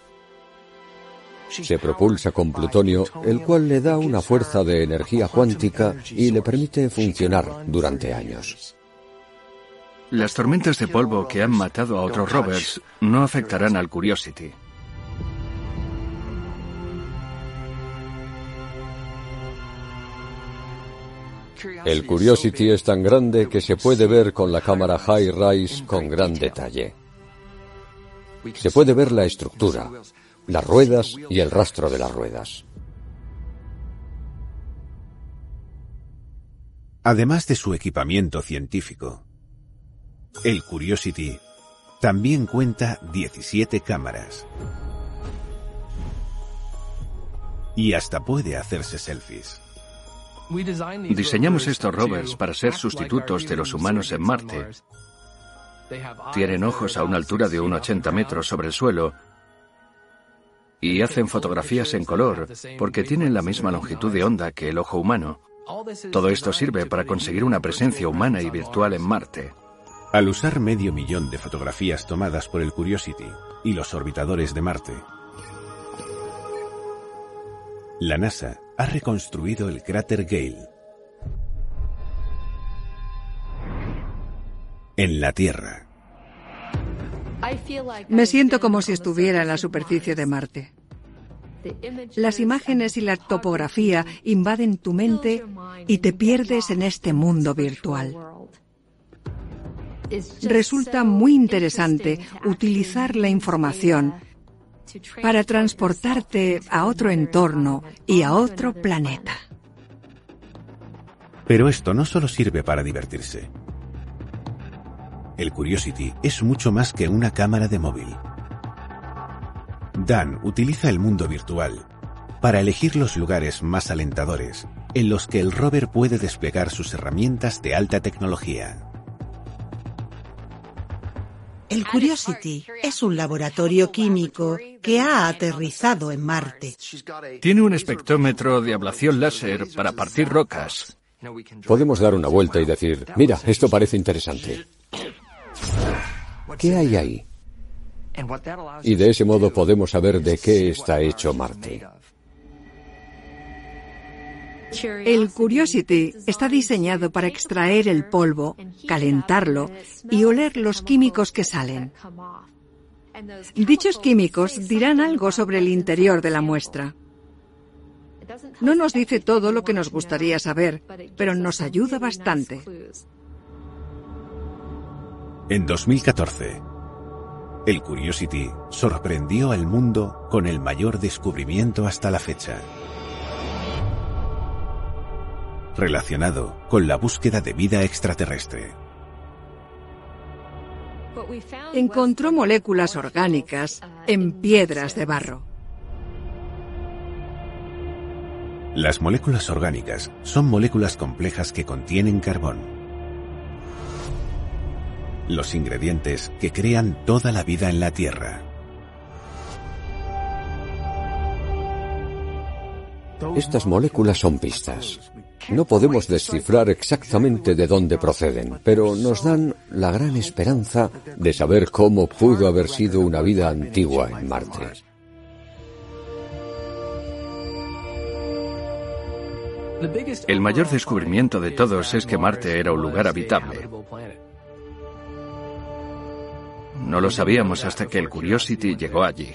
Se propulsa con plutonio, el cual le da una fuerza de energía cuántica y le permite funcionar durante años. Las tormentas de polvo que han matado a otros rovers no afectarán al Curiosity. El Curiosity es tan grande que se puede ver con la cámara High Rise con gran detalle. Se puede ver la estructura, las ruedas y el rastro de las ruedas. Además de su equipamiento científico, el Curiosity también cuenta 17 cámaras. Y hasta puede hacerse selfies. Diseñamos estos rovers para ser sustitutos de los humanos en Marte. Tienen ojos a una altura de 1,80 metros sobre el suelo y hacen fotografías en color porque tienen la misma longitud de onda que el ojo humano. Todo esto sirve para conseguir una presencia humana y virtual en Marte. Al usar medio millón de fotografías tomadas por el Curiosity y los orbitadores de Marte, la NASA ha reconstruido el cráter Gale en la Tierra. Me siento como si estuviera en la superficie de Marte. Las imágenes y la topografía invaden tu mente y te pierdes en este mundo virtual. Resulta muy interesante utilizar la información para transportarte a otro entorno y a otro planeta. Pero esto no solo sirve para divertirse. El Curiosity es mucho más que una cámara de móvil. Dan utiliza el mundo virtual para elegir los lugares más alentadores en los que el rover puede desplegar sus herramientas de alta tecnología. El Curiosity es un laboratorio químico que ha aterrizado en Marte. Tiene un espectrómetro de ablación láser para partir rocas. Podemos dar una vuelta y decir, mira, esto parece interesante. ¿Qué hay ahí? Y de ese modo podemos saber de qué está hecho Marte. El Curiosity está diseñado para extraer el polvo, calentarlo y oler los químicos que salen. Dichos químicos dirán algo sobre el interior de la muestra. No nos dice todo lo que nos gustaría saber, pero nos ayuda bastante. En 2014, el Curiosity sorprendió al mundo con el mayor descubrimiento hasta la fecha, relacionado con la búsqueda de vida extraterrestre. Encontró moléculas orgánicas en piedras de barro. Las moléculas orgánicas son moléculas complejas que contienen carbón los ingredientes que crean toda la vida en la Tierra. Estas moléculas son pistas. No podemos descifrar exactamente de dónde proceden, pero nos dan la gran esperanza de saber cómo pudo haber sido una vida antigua en Marte. El mayor descubrimiento de todos es que Marte era un lugar habitable. No lo sabíamos hasta que el Curiosity llegó allí.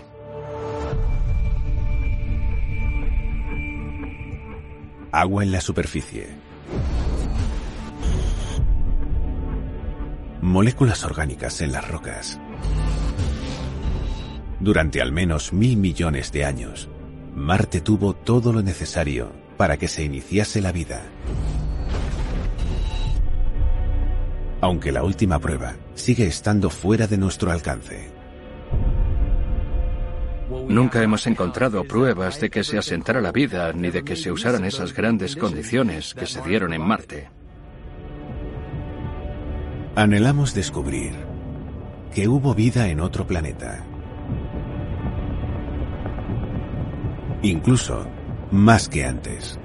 Agua en la superficie. Moléculas orgánicas en las rocas. Durante al menos mil millones de años, Marte tuvo todo lo necesario para que se iniciase la vida. aunque la última prueba sigue estando fuera de nuestro alcance. Nunca hemos encontrado pruebas de que se asentara la vida ni de que se usaran esas grandes condiciones que se dieron en Marte. Anhelamos descubrir que hubo vida en otro planeta. Incluso más que antes.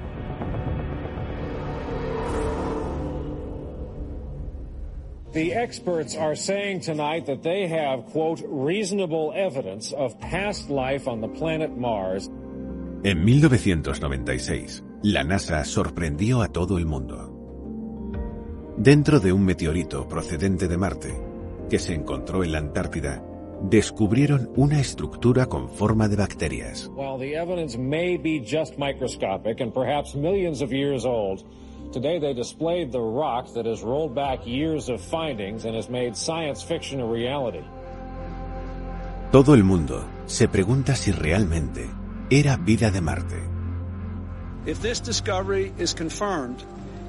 The experts are saying tonight that they have, quote, reasonable evidence of past life on the planet Mars. En 1996, la NASA sorprendió a todo el mundo. Dentro de un meteorito procedente de Marte, que se encontró en la Antártida, descubrieron una estructura con forma de bacterias. While the evidence may be just microscopic and perhaps millions of years old, Today they displayed the rock that has rolled back years of findings and has made science fiction a reality. Todo el mundo se pregunta si realmente era vida de Marte. If this discovery is confirmed,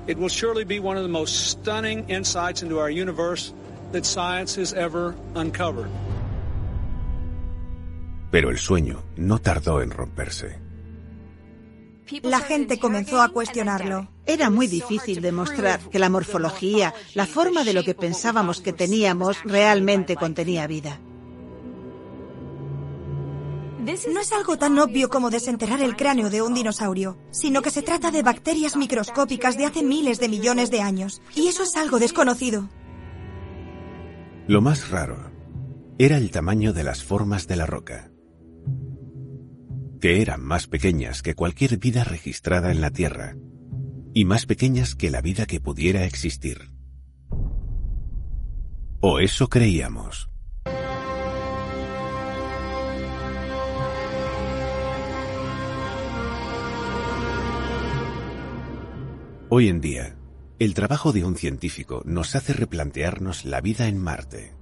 It will surely be one of the most stunning insights into our universe that science has ever uncovered. Pero el sueño no tardó en romperse. La gente comenzó a cuestionarlo. Era muy difícil demostrar que la morfología, la forma de lo que pensábamos que teníamos, realmente contenía vida. No es algo tan obvio como desenterrar el cráneo de un dinosaurio, sino que se trata de bacterias microscópicas de hace miles de millones de años. Y eso es algo desconocido. Lo más raro era el tamaño de las formas de la roca, que eran más pequeñas que cualquier vida registrada en la Tierra y más pequeñas que la vida que pudiera existir. O eso creíamos. Hoy en día, el trabajo de un científico nos hace replantearnos la vida en Marte.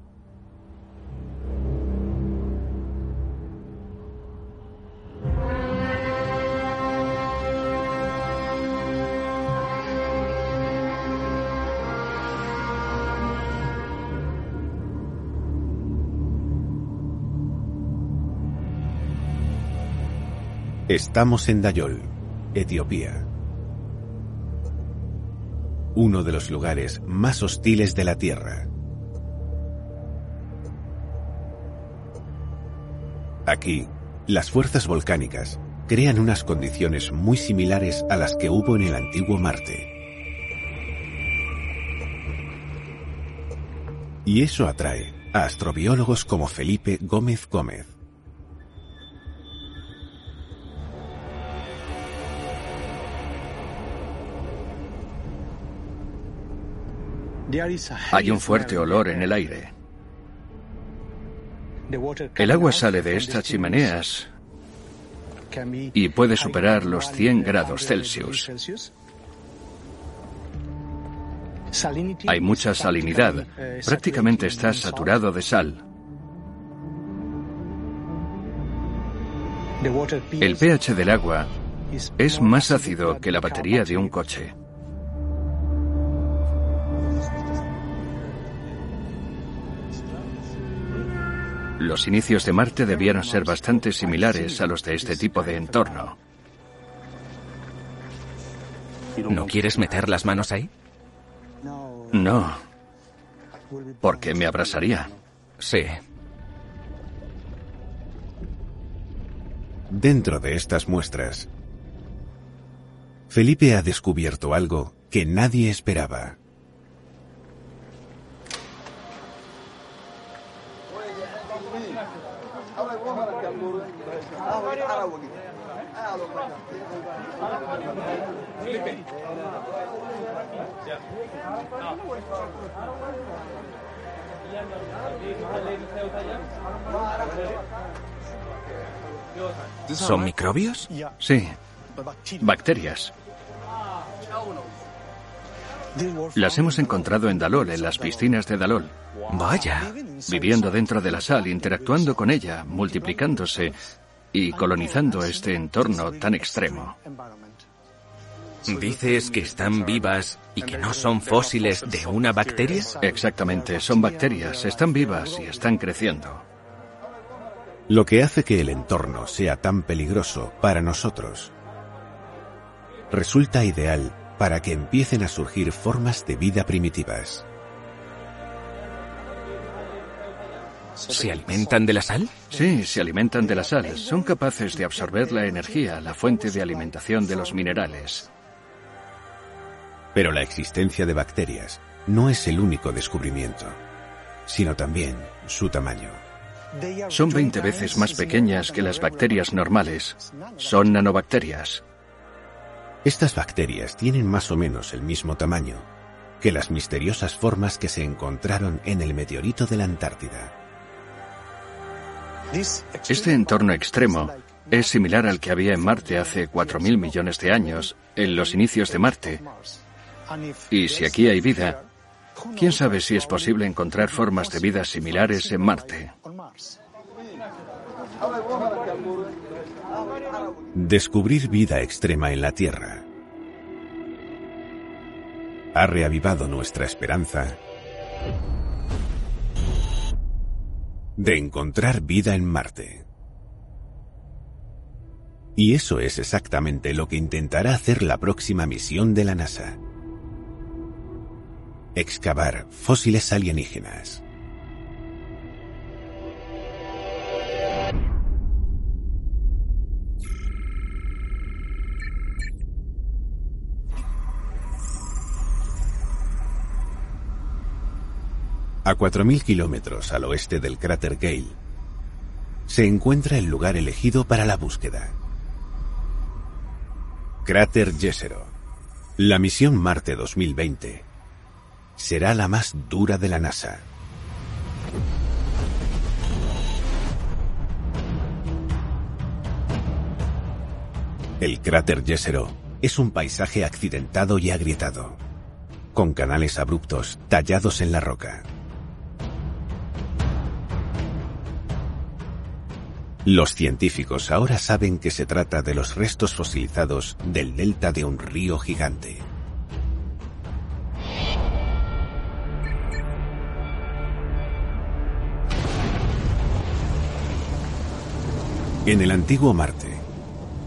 Estamos en Dayol, Etiopía uno de los lugares más hostiles de la Tierra. Aquí, las fuerzas volcánicas crean unas condiciones muy similares a las que hubo en el antiguo Marte. Y eso atrae a astrobiólogos como Felipe Gómez Gómez. Hay un fuerte olor en el aire. El agua sale de estas chimeneas y puede superar los 100 grados Celsius. Hay mucha salinidad. Prácticamente está saturado de sal. El pH del agua es más ácido que la batería de un coche. Los inicios de Marte debieron ser bastante similares a los de este tipo de entorno. ¿No quieres meter las manos ahí? No. Porque me abrasaría. Sí. Dentro de estas muestras, Felipe ha descubierto algo que nadie esperaba. ¿Son microbios? Sí, bacterias. Las hemos encontrado en Dalol, en las piscinas de Dalol. Vaya. Viviendo dentro de la sal, interactuando con ella, multiplicándose y colonizando este entorno tan extremo. ¿Dices que están vivas y que no son fósiles de una bacteria? Exactamente, son bacterias, están vivas y están creciendo. Lo que hace que el entorno sea tan peligroso para nosotros resulta ideal para que empiecen a surgir formas de vida primitivas. ¿Se alimentan de la sal? Sí, se alimentan de la sal. Son capaces de absorber la energía, la fuente de alimentación de los minerales. Pero la existencia de bacterias no es el único descubrimiento, sino también su tamaño. Son 20 veces más pequeñas que las bacterias normales. Son nanobacterias. Estas bacterias tienen más o menos el mismo tamaño que las misteriosas formas que se encontraron en el meteorito de la Antártida. Este entorno extremo es similar al que había en Marte hace 4.000 millones de años, en los inicios de Marte, y si aquí hay vida, ¿quién sabe si es posible encontrar formas de vida similares en Marte? Descubrir vida extrema en la Tierra ha reavivado nuestra esperanza de encontrar vida en Marte. Y eso es exactamente lo que intentará hacer la próxima misión de la NASA. Excavar fósiles alienígenas. A 4.000 kilómetros al oeste del cráter Gale, se encuentra el lugar elegido para la búsqueda. Cráter Jezero. La misión Marte 2020 será la más dura de la NASA. El cráter Jezero es un paisaje accidentado y agrietado, con canales abruptos tallados en la roca. Los científicos ahora saben que se trata de los restos fosilizados del delta de un río gigante. En el antiguo Marte,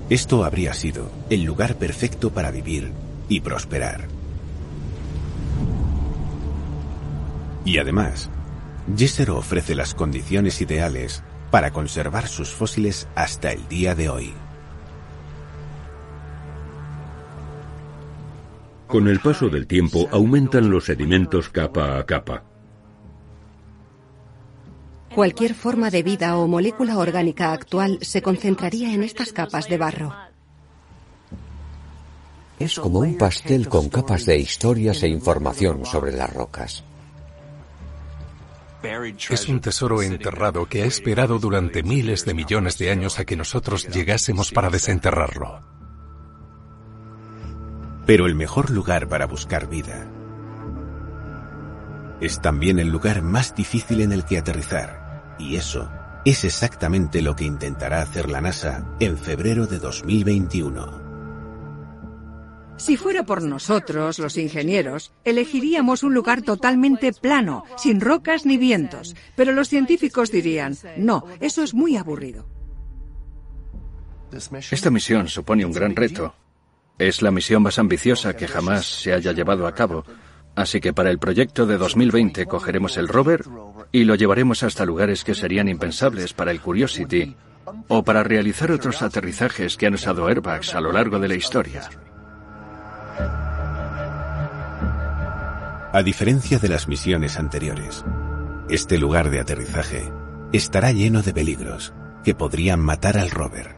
esto habría sido el lugar perfecto para vivir y prosperar. Y además, Jezero ofrece las condiciones ideales para conservar sus fósiles hasta el día de hoy. Con el paso del tiempo aumentan los sedimentos capa a capa. Cualquier forma de vida o molécula orgánica actual se concentraría en estas capas de barro. Es como un pastel con capas de historias e información sobre las rocas. Es un tesoro enterrado que ha esperado durante miles de millones de años a que nosotros llegásemos para desenterrarlo. Pero el mejor lugar para buscar vida es también el lugar más difícil en el que aterrizar. Y eso es exactamente lo que intentará hacer la NASA en febrero de 2021. Si fuera por nosotros, los ingenieros, elegiríamos un lugar totalmente plano, sin rocas ni vientos. Pero los científicos dirían, no, eso es muy aburrido. Esta misión supone un gran reto. Es la misión más ambiciosa que jamás se haya llevado a cabo. Así que para el proyecto de 2020 cogeremos el rover y lo llevaremos hasta lugares que serían impensables para el Curiosity o para realizar otros aterrizajes que han usado airbags a lo largo de la historia. A diferencia de las misiones anteriores, este lugar de aterrizaje estará lleno de peligros que podrían matar al rover.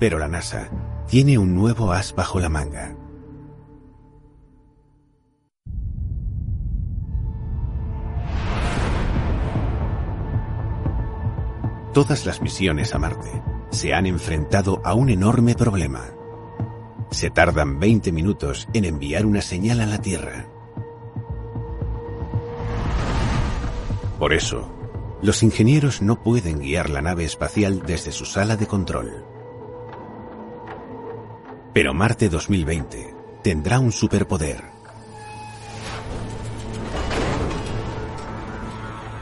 Pero la NASA tiene un nuevo as bajo la manga. Todas las misiones a Marte se han enfrentado a un enorme problema. Se tardan 20 minutos en enviar una señal a la Tierra. Por eso, los ingenieros no pueden guiar la nave espacial desde su sala de control. Pero Marte 2020 tendrá un superpoder.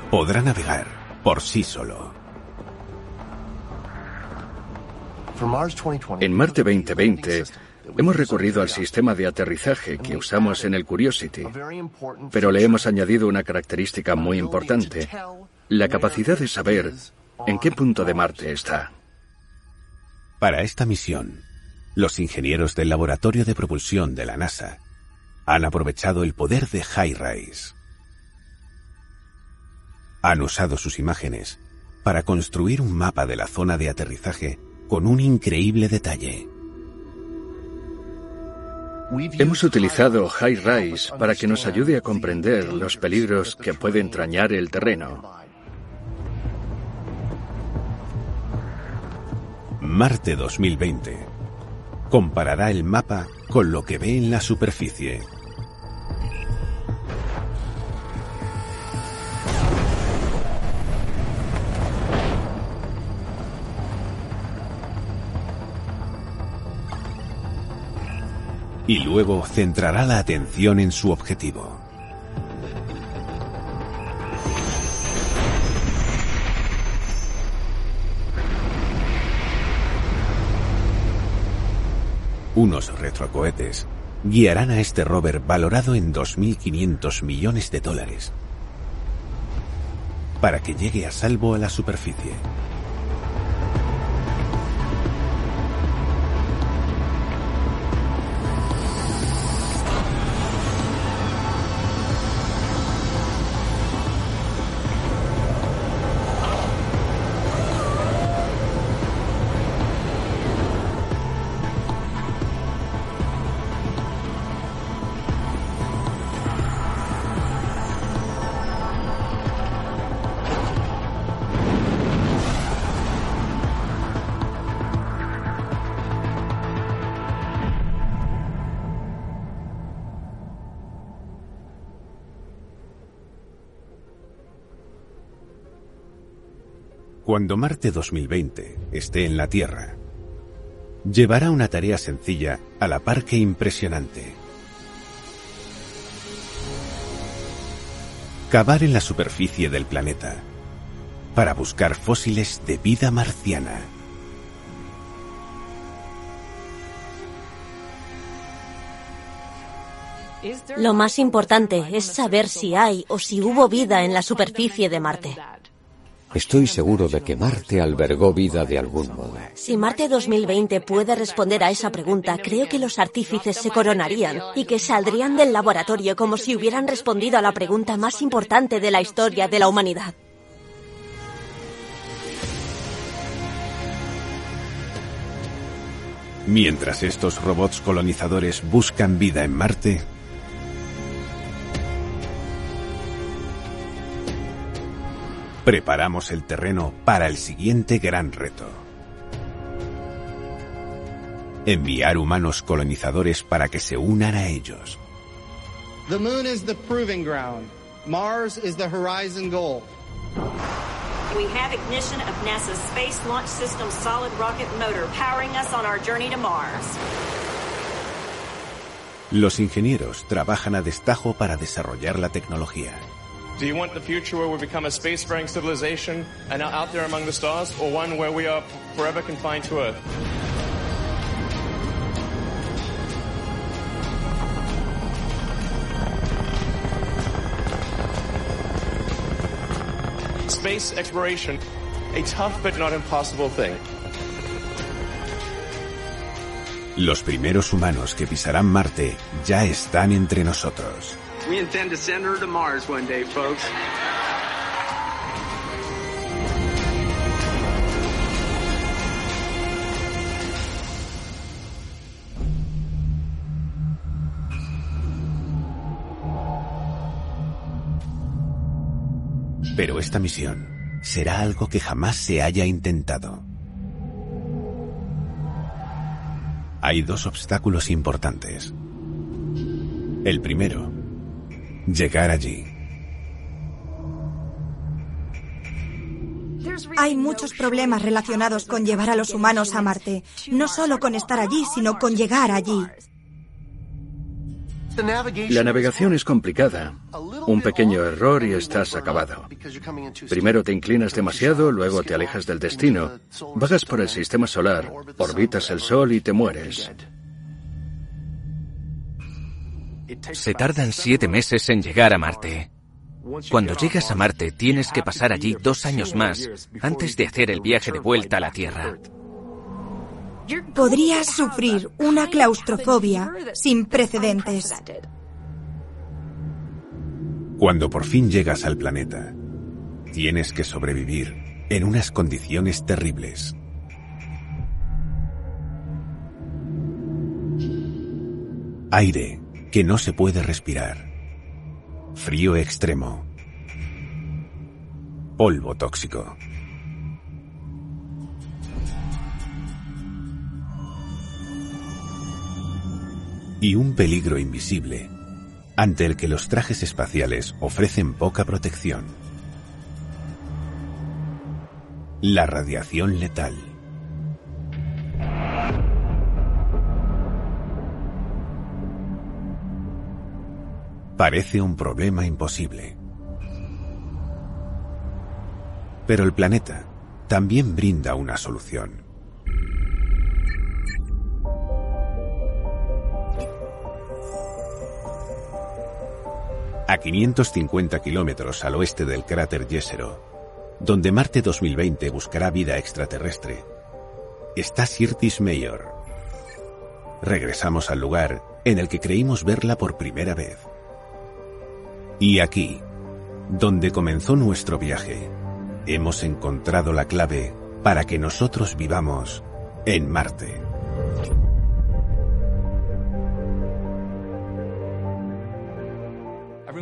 Podrá navegar por sí solo. En Marte 2020 hemos recurrido al sistema de aterrizaje que usamos en el Curiosity, pero le hemos añadido una característica muy importante, la capacidad de saber en qué punto de Marte está. Para esta misión, los ingenieros del Laboratorio de Propulsión de la NASA han aprovechado el poder de High-Rise. Han usado sus imágenes para construir un mapa de la zona de aterrizaje con un increíble detalle. Hemos utilizado High Rise para que nos ayude a comprender los peligros que puede entrañar el terreno. Marte 2020 comparará el mapa con lo que ve en la superficie. Y luego centrará la atención en su objetivo. Unos retrocohetes guiarán a este rover valorado en 2.500 millones de dólares para que llegue a salvo a la superficie. Cuando Marte 2020 esté en la Tierra, llevará una tarea sencilla a la par que impresionante. Cavar en la superficie del planeta para buscar fósiles de vida marciana. Lo más importante es saber si hay o si hubo vida en la superficie de Marte. Estoy seguro de que Marte albergó vida de algún modo. Si Marte 2020 puede responder a esa pregunta, creo que los artífices se coronarían y que saldrían del laboratorio como si hubieran respondido a la pregunta más importante de la historia de la humanidad. Mientras estos robots colonizadores buscan vida en Marte, preparamos el terreno para el siguiente gran reto. Enviar humanos colonizadores para que se unan a ellos. The moon is the proving ground. Mars is the horizon goal. We have ignition of NASA's Space Launch System solid rocket motor powering us on our journey to Mars. Los ingenieros trabajan a destajo para desarrollar la tecnología. Do you want the future where we become a space-faring civilization and are out there among the stars, or one where we are forever confined to Earth? Space exploration, a tough but not impossible thing. Los primeros humanos que pisarán Marte ya están entre nosotros. We intend to send her to Mars one day, folks. Pero esta misión será algo que jamás se haya intentado. Hay dos obstáculos importantes. El primero, llegar allí. Hay muchos problemas relacionados con llevar a los humanos a Marte, no solo con estar allí, sino con llegar allí. La navegación es complicada. Un pequeño error y estás acabado. Primero te inclinas demasiado, luego te alejas del destino. Vagas por el sistema solar, orbitas el Sol y te mueres. Se tardan siete meses en llegar a Marte. Cuando llegas a Marte tienes que pasar allí dos años más antes de hacer el viaje de vuelta a la Tierra. Podrías sufrir una claustrofobia sin precedentes. Cuando por fin llegas al planeta, tienes que sobrevivir en unas condiciones terribles. Aire que no se puede respirar. Frío extremo. Polvo tóxico. Y un peligro invisible ante el que los trajes espaciales ofrecen poca protección. La radiación letal. Parece un problema imposible. Pero el planeta también brinda una solución. A 550 kilómetros al oeste del cráter Jezero, donde Marte 2020 buscará vida extraterrestre, está Sirtis Mayor. Regresamos al lugar en el que creímos verla por primera vez. Y aquí, donde comenzó nuestro viaje, hemos encontrado la clave para que nosotros vivamos en Marte.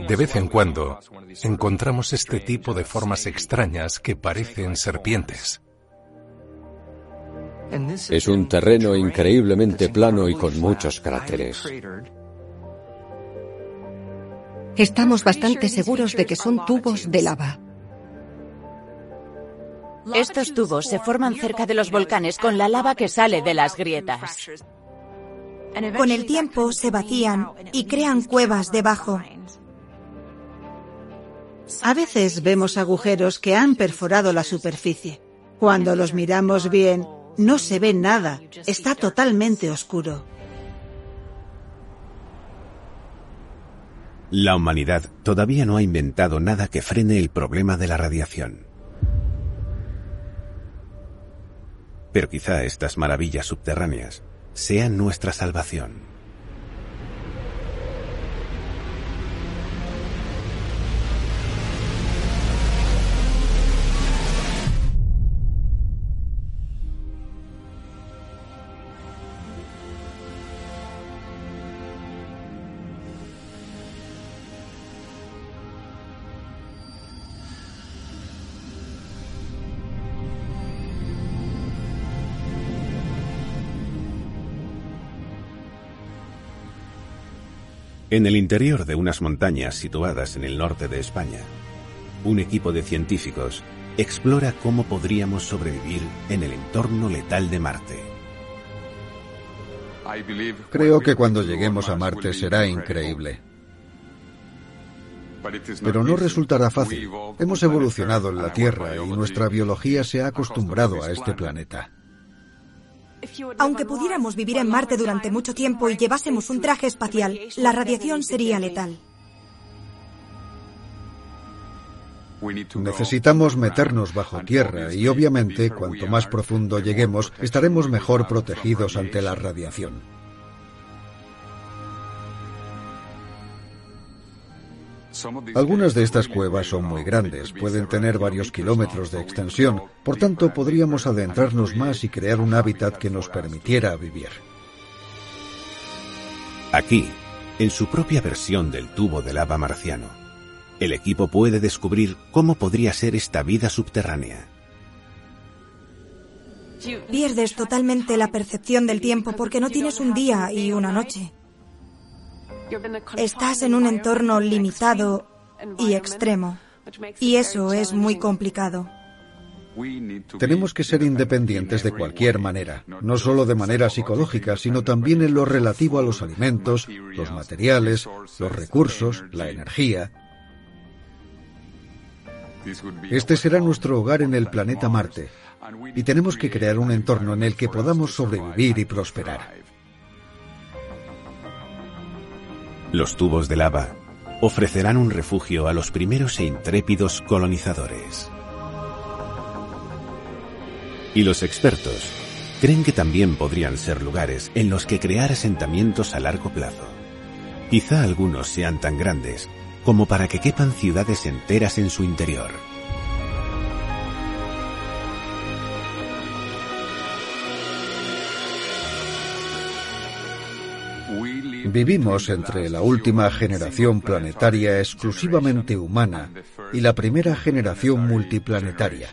De vez en cuando encontramos este tipo de formas extrañas que parecen serpientes. Es un terreno increíblemente plano y con muchos cráteres. Estamos bastante seguros de que son tubos de lava. Estos tubos se forman cerca de los volcanes con la lava que sale de las grietas. Con el tiempo se vacían y crean cuevas debajo. A veces vemos agujeros que han perforado la superficie. Cuando los miramos bien, no se ve nada, está totalmente oscuro. La humanidad todavía no ha inventado nada que frene el problema de la radiación. Pero quizá estas maravillas subterráneas sean nuestra salvación. En el interior de unas montañas situadas en el norte de España, un equipo de científicos explora cómo podríamos sobrevivir en el entorno letal de Marte. Creo que cuando lleguemos a Marte será increíble. Pero no resultará fácil. Hemos evolucionado en la Tierra y nuestra biología se ha acostumbrado a este planeta. Aunque pudiéramos vivir en Marte durante mucho tiempo y llevásemos un traje espacial, la radiación sería letal. Necesitamos meternos bajo tierra y obviamente cuanto más profundo lleguemos estaremos mejor protegidos ante la radiación. Algunas de estas cuevas son muy grandes, pueden tener varios kilómetros de extensión, por tanto podríamos adentrarnos más y crear un hábitat que nos permitiera vivir. Aquí, en su propia versión del tubo de lava marciano, el equipo puede descubrir cómo podría ser esta vida subterránea. Pierdes totalmente la percepción del tiempo porque no tienes un día y una noche. Estás en un entorno limitado y extremo. Y eso es muy complicado. Tenemos que ser independientes de cualquier manera, no solo de manera psicológica, sino también en lo relativo a los alimentos, los materiales, los recursos, la energía. Este será nuestro hogar en el planeta Marte, y tenemos que crear un entorno en el que podamos sobrevivir y prosperar. Los tubos de lava ofrecerán un refugio a los primeros e intrépidos colonizadores. Y los expertos creen que también podrían ser lugares en los que crear asentamientos a largo plazo. Quizá algunos sean tan grandes como para que quepan ciudades enteras en su interior. Vivimos entre la última generación planetaria exclusivamente humana y la primera generación multiplanetaria.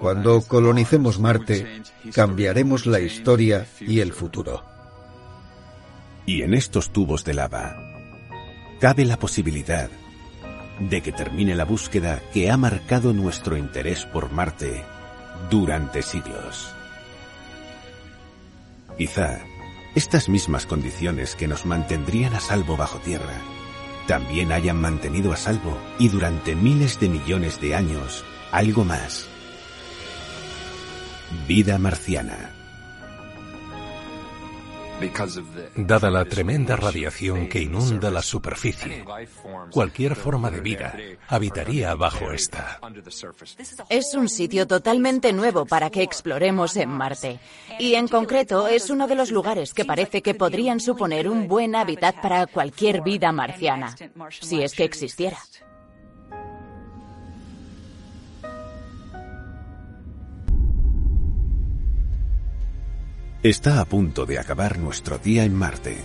Cuando colonicemos Marte, cambiaremos la historia y el futuro. Y en estos tubos de lava, cabe la posibilidad de que termine la búsqueda que ha marcado nuestro interés por Marte durante siglos. Quizá estas mismas condiciones que nos mantendrían a salvo bajo tierra, también hayan mantenido a salvo y durante miles de millones de años algo más. Vida marciana. Dada la tremenda radiación que inunda la superficie, cualquier forma de vida habitaría bajo esta. Es un sitio totalmente nuevo para que exploremos en Marte. Y en concreto es uno de los lugares que parece que podrían suponer un buen hábitat para cualquier vida marciana, si es que existiera. Está a punto de acabar nuestro día en Marte.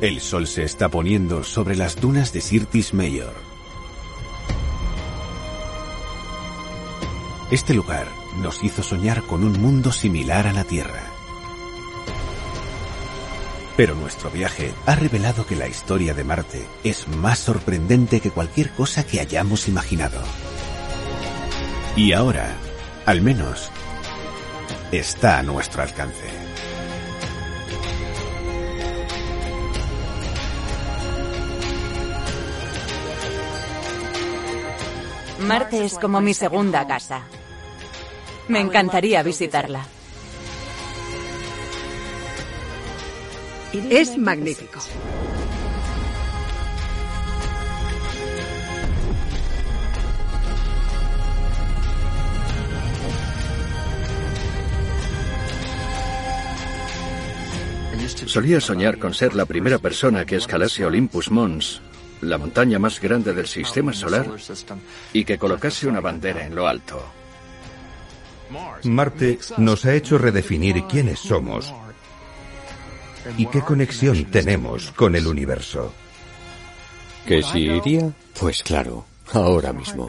El sol se está poniendo sobre las dunas de Sirtis Major. Este lugar nos hizo soñar con un mundo similar a la Tierra. Pero nuestro viaje ha revelado que la historia de Marte es más sorprendente que cualquier cosa que hayamos imaginado. Y ahora, al menos, está a nuestro alcance. Marte es como mi segunda casa. Me encantaría visitarla. Es magnífico. Solía soñar con ser la primera persona que escalase Olympus Mons, la montaña más grande del sistema solar, y que colocase una bandera en lo alto. Marte nos ha hecho redefinir quiénes somos y qué conexión tenemos con el universo. ¿Que si iría? Pues claro, ahora mismo.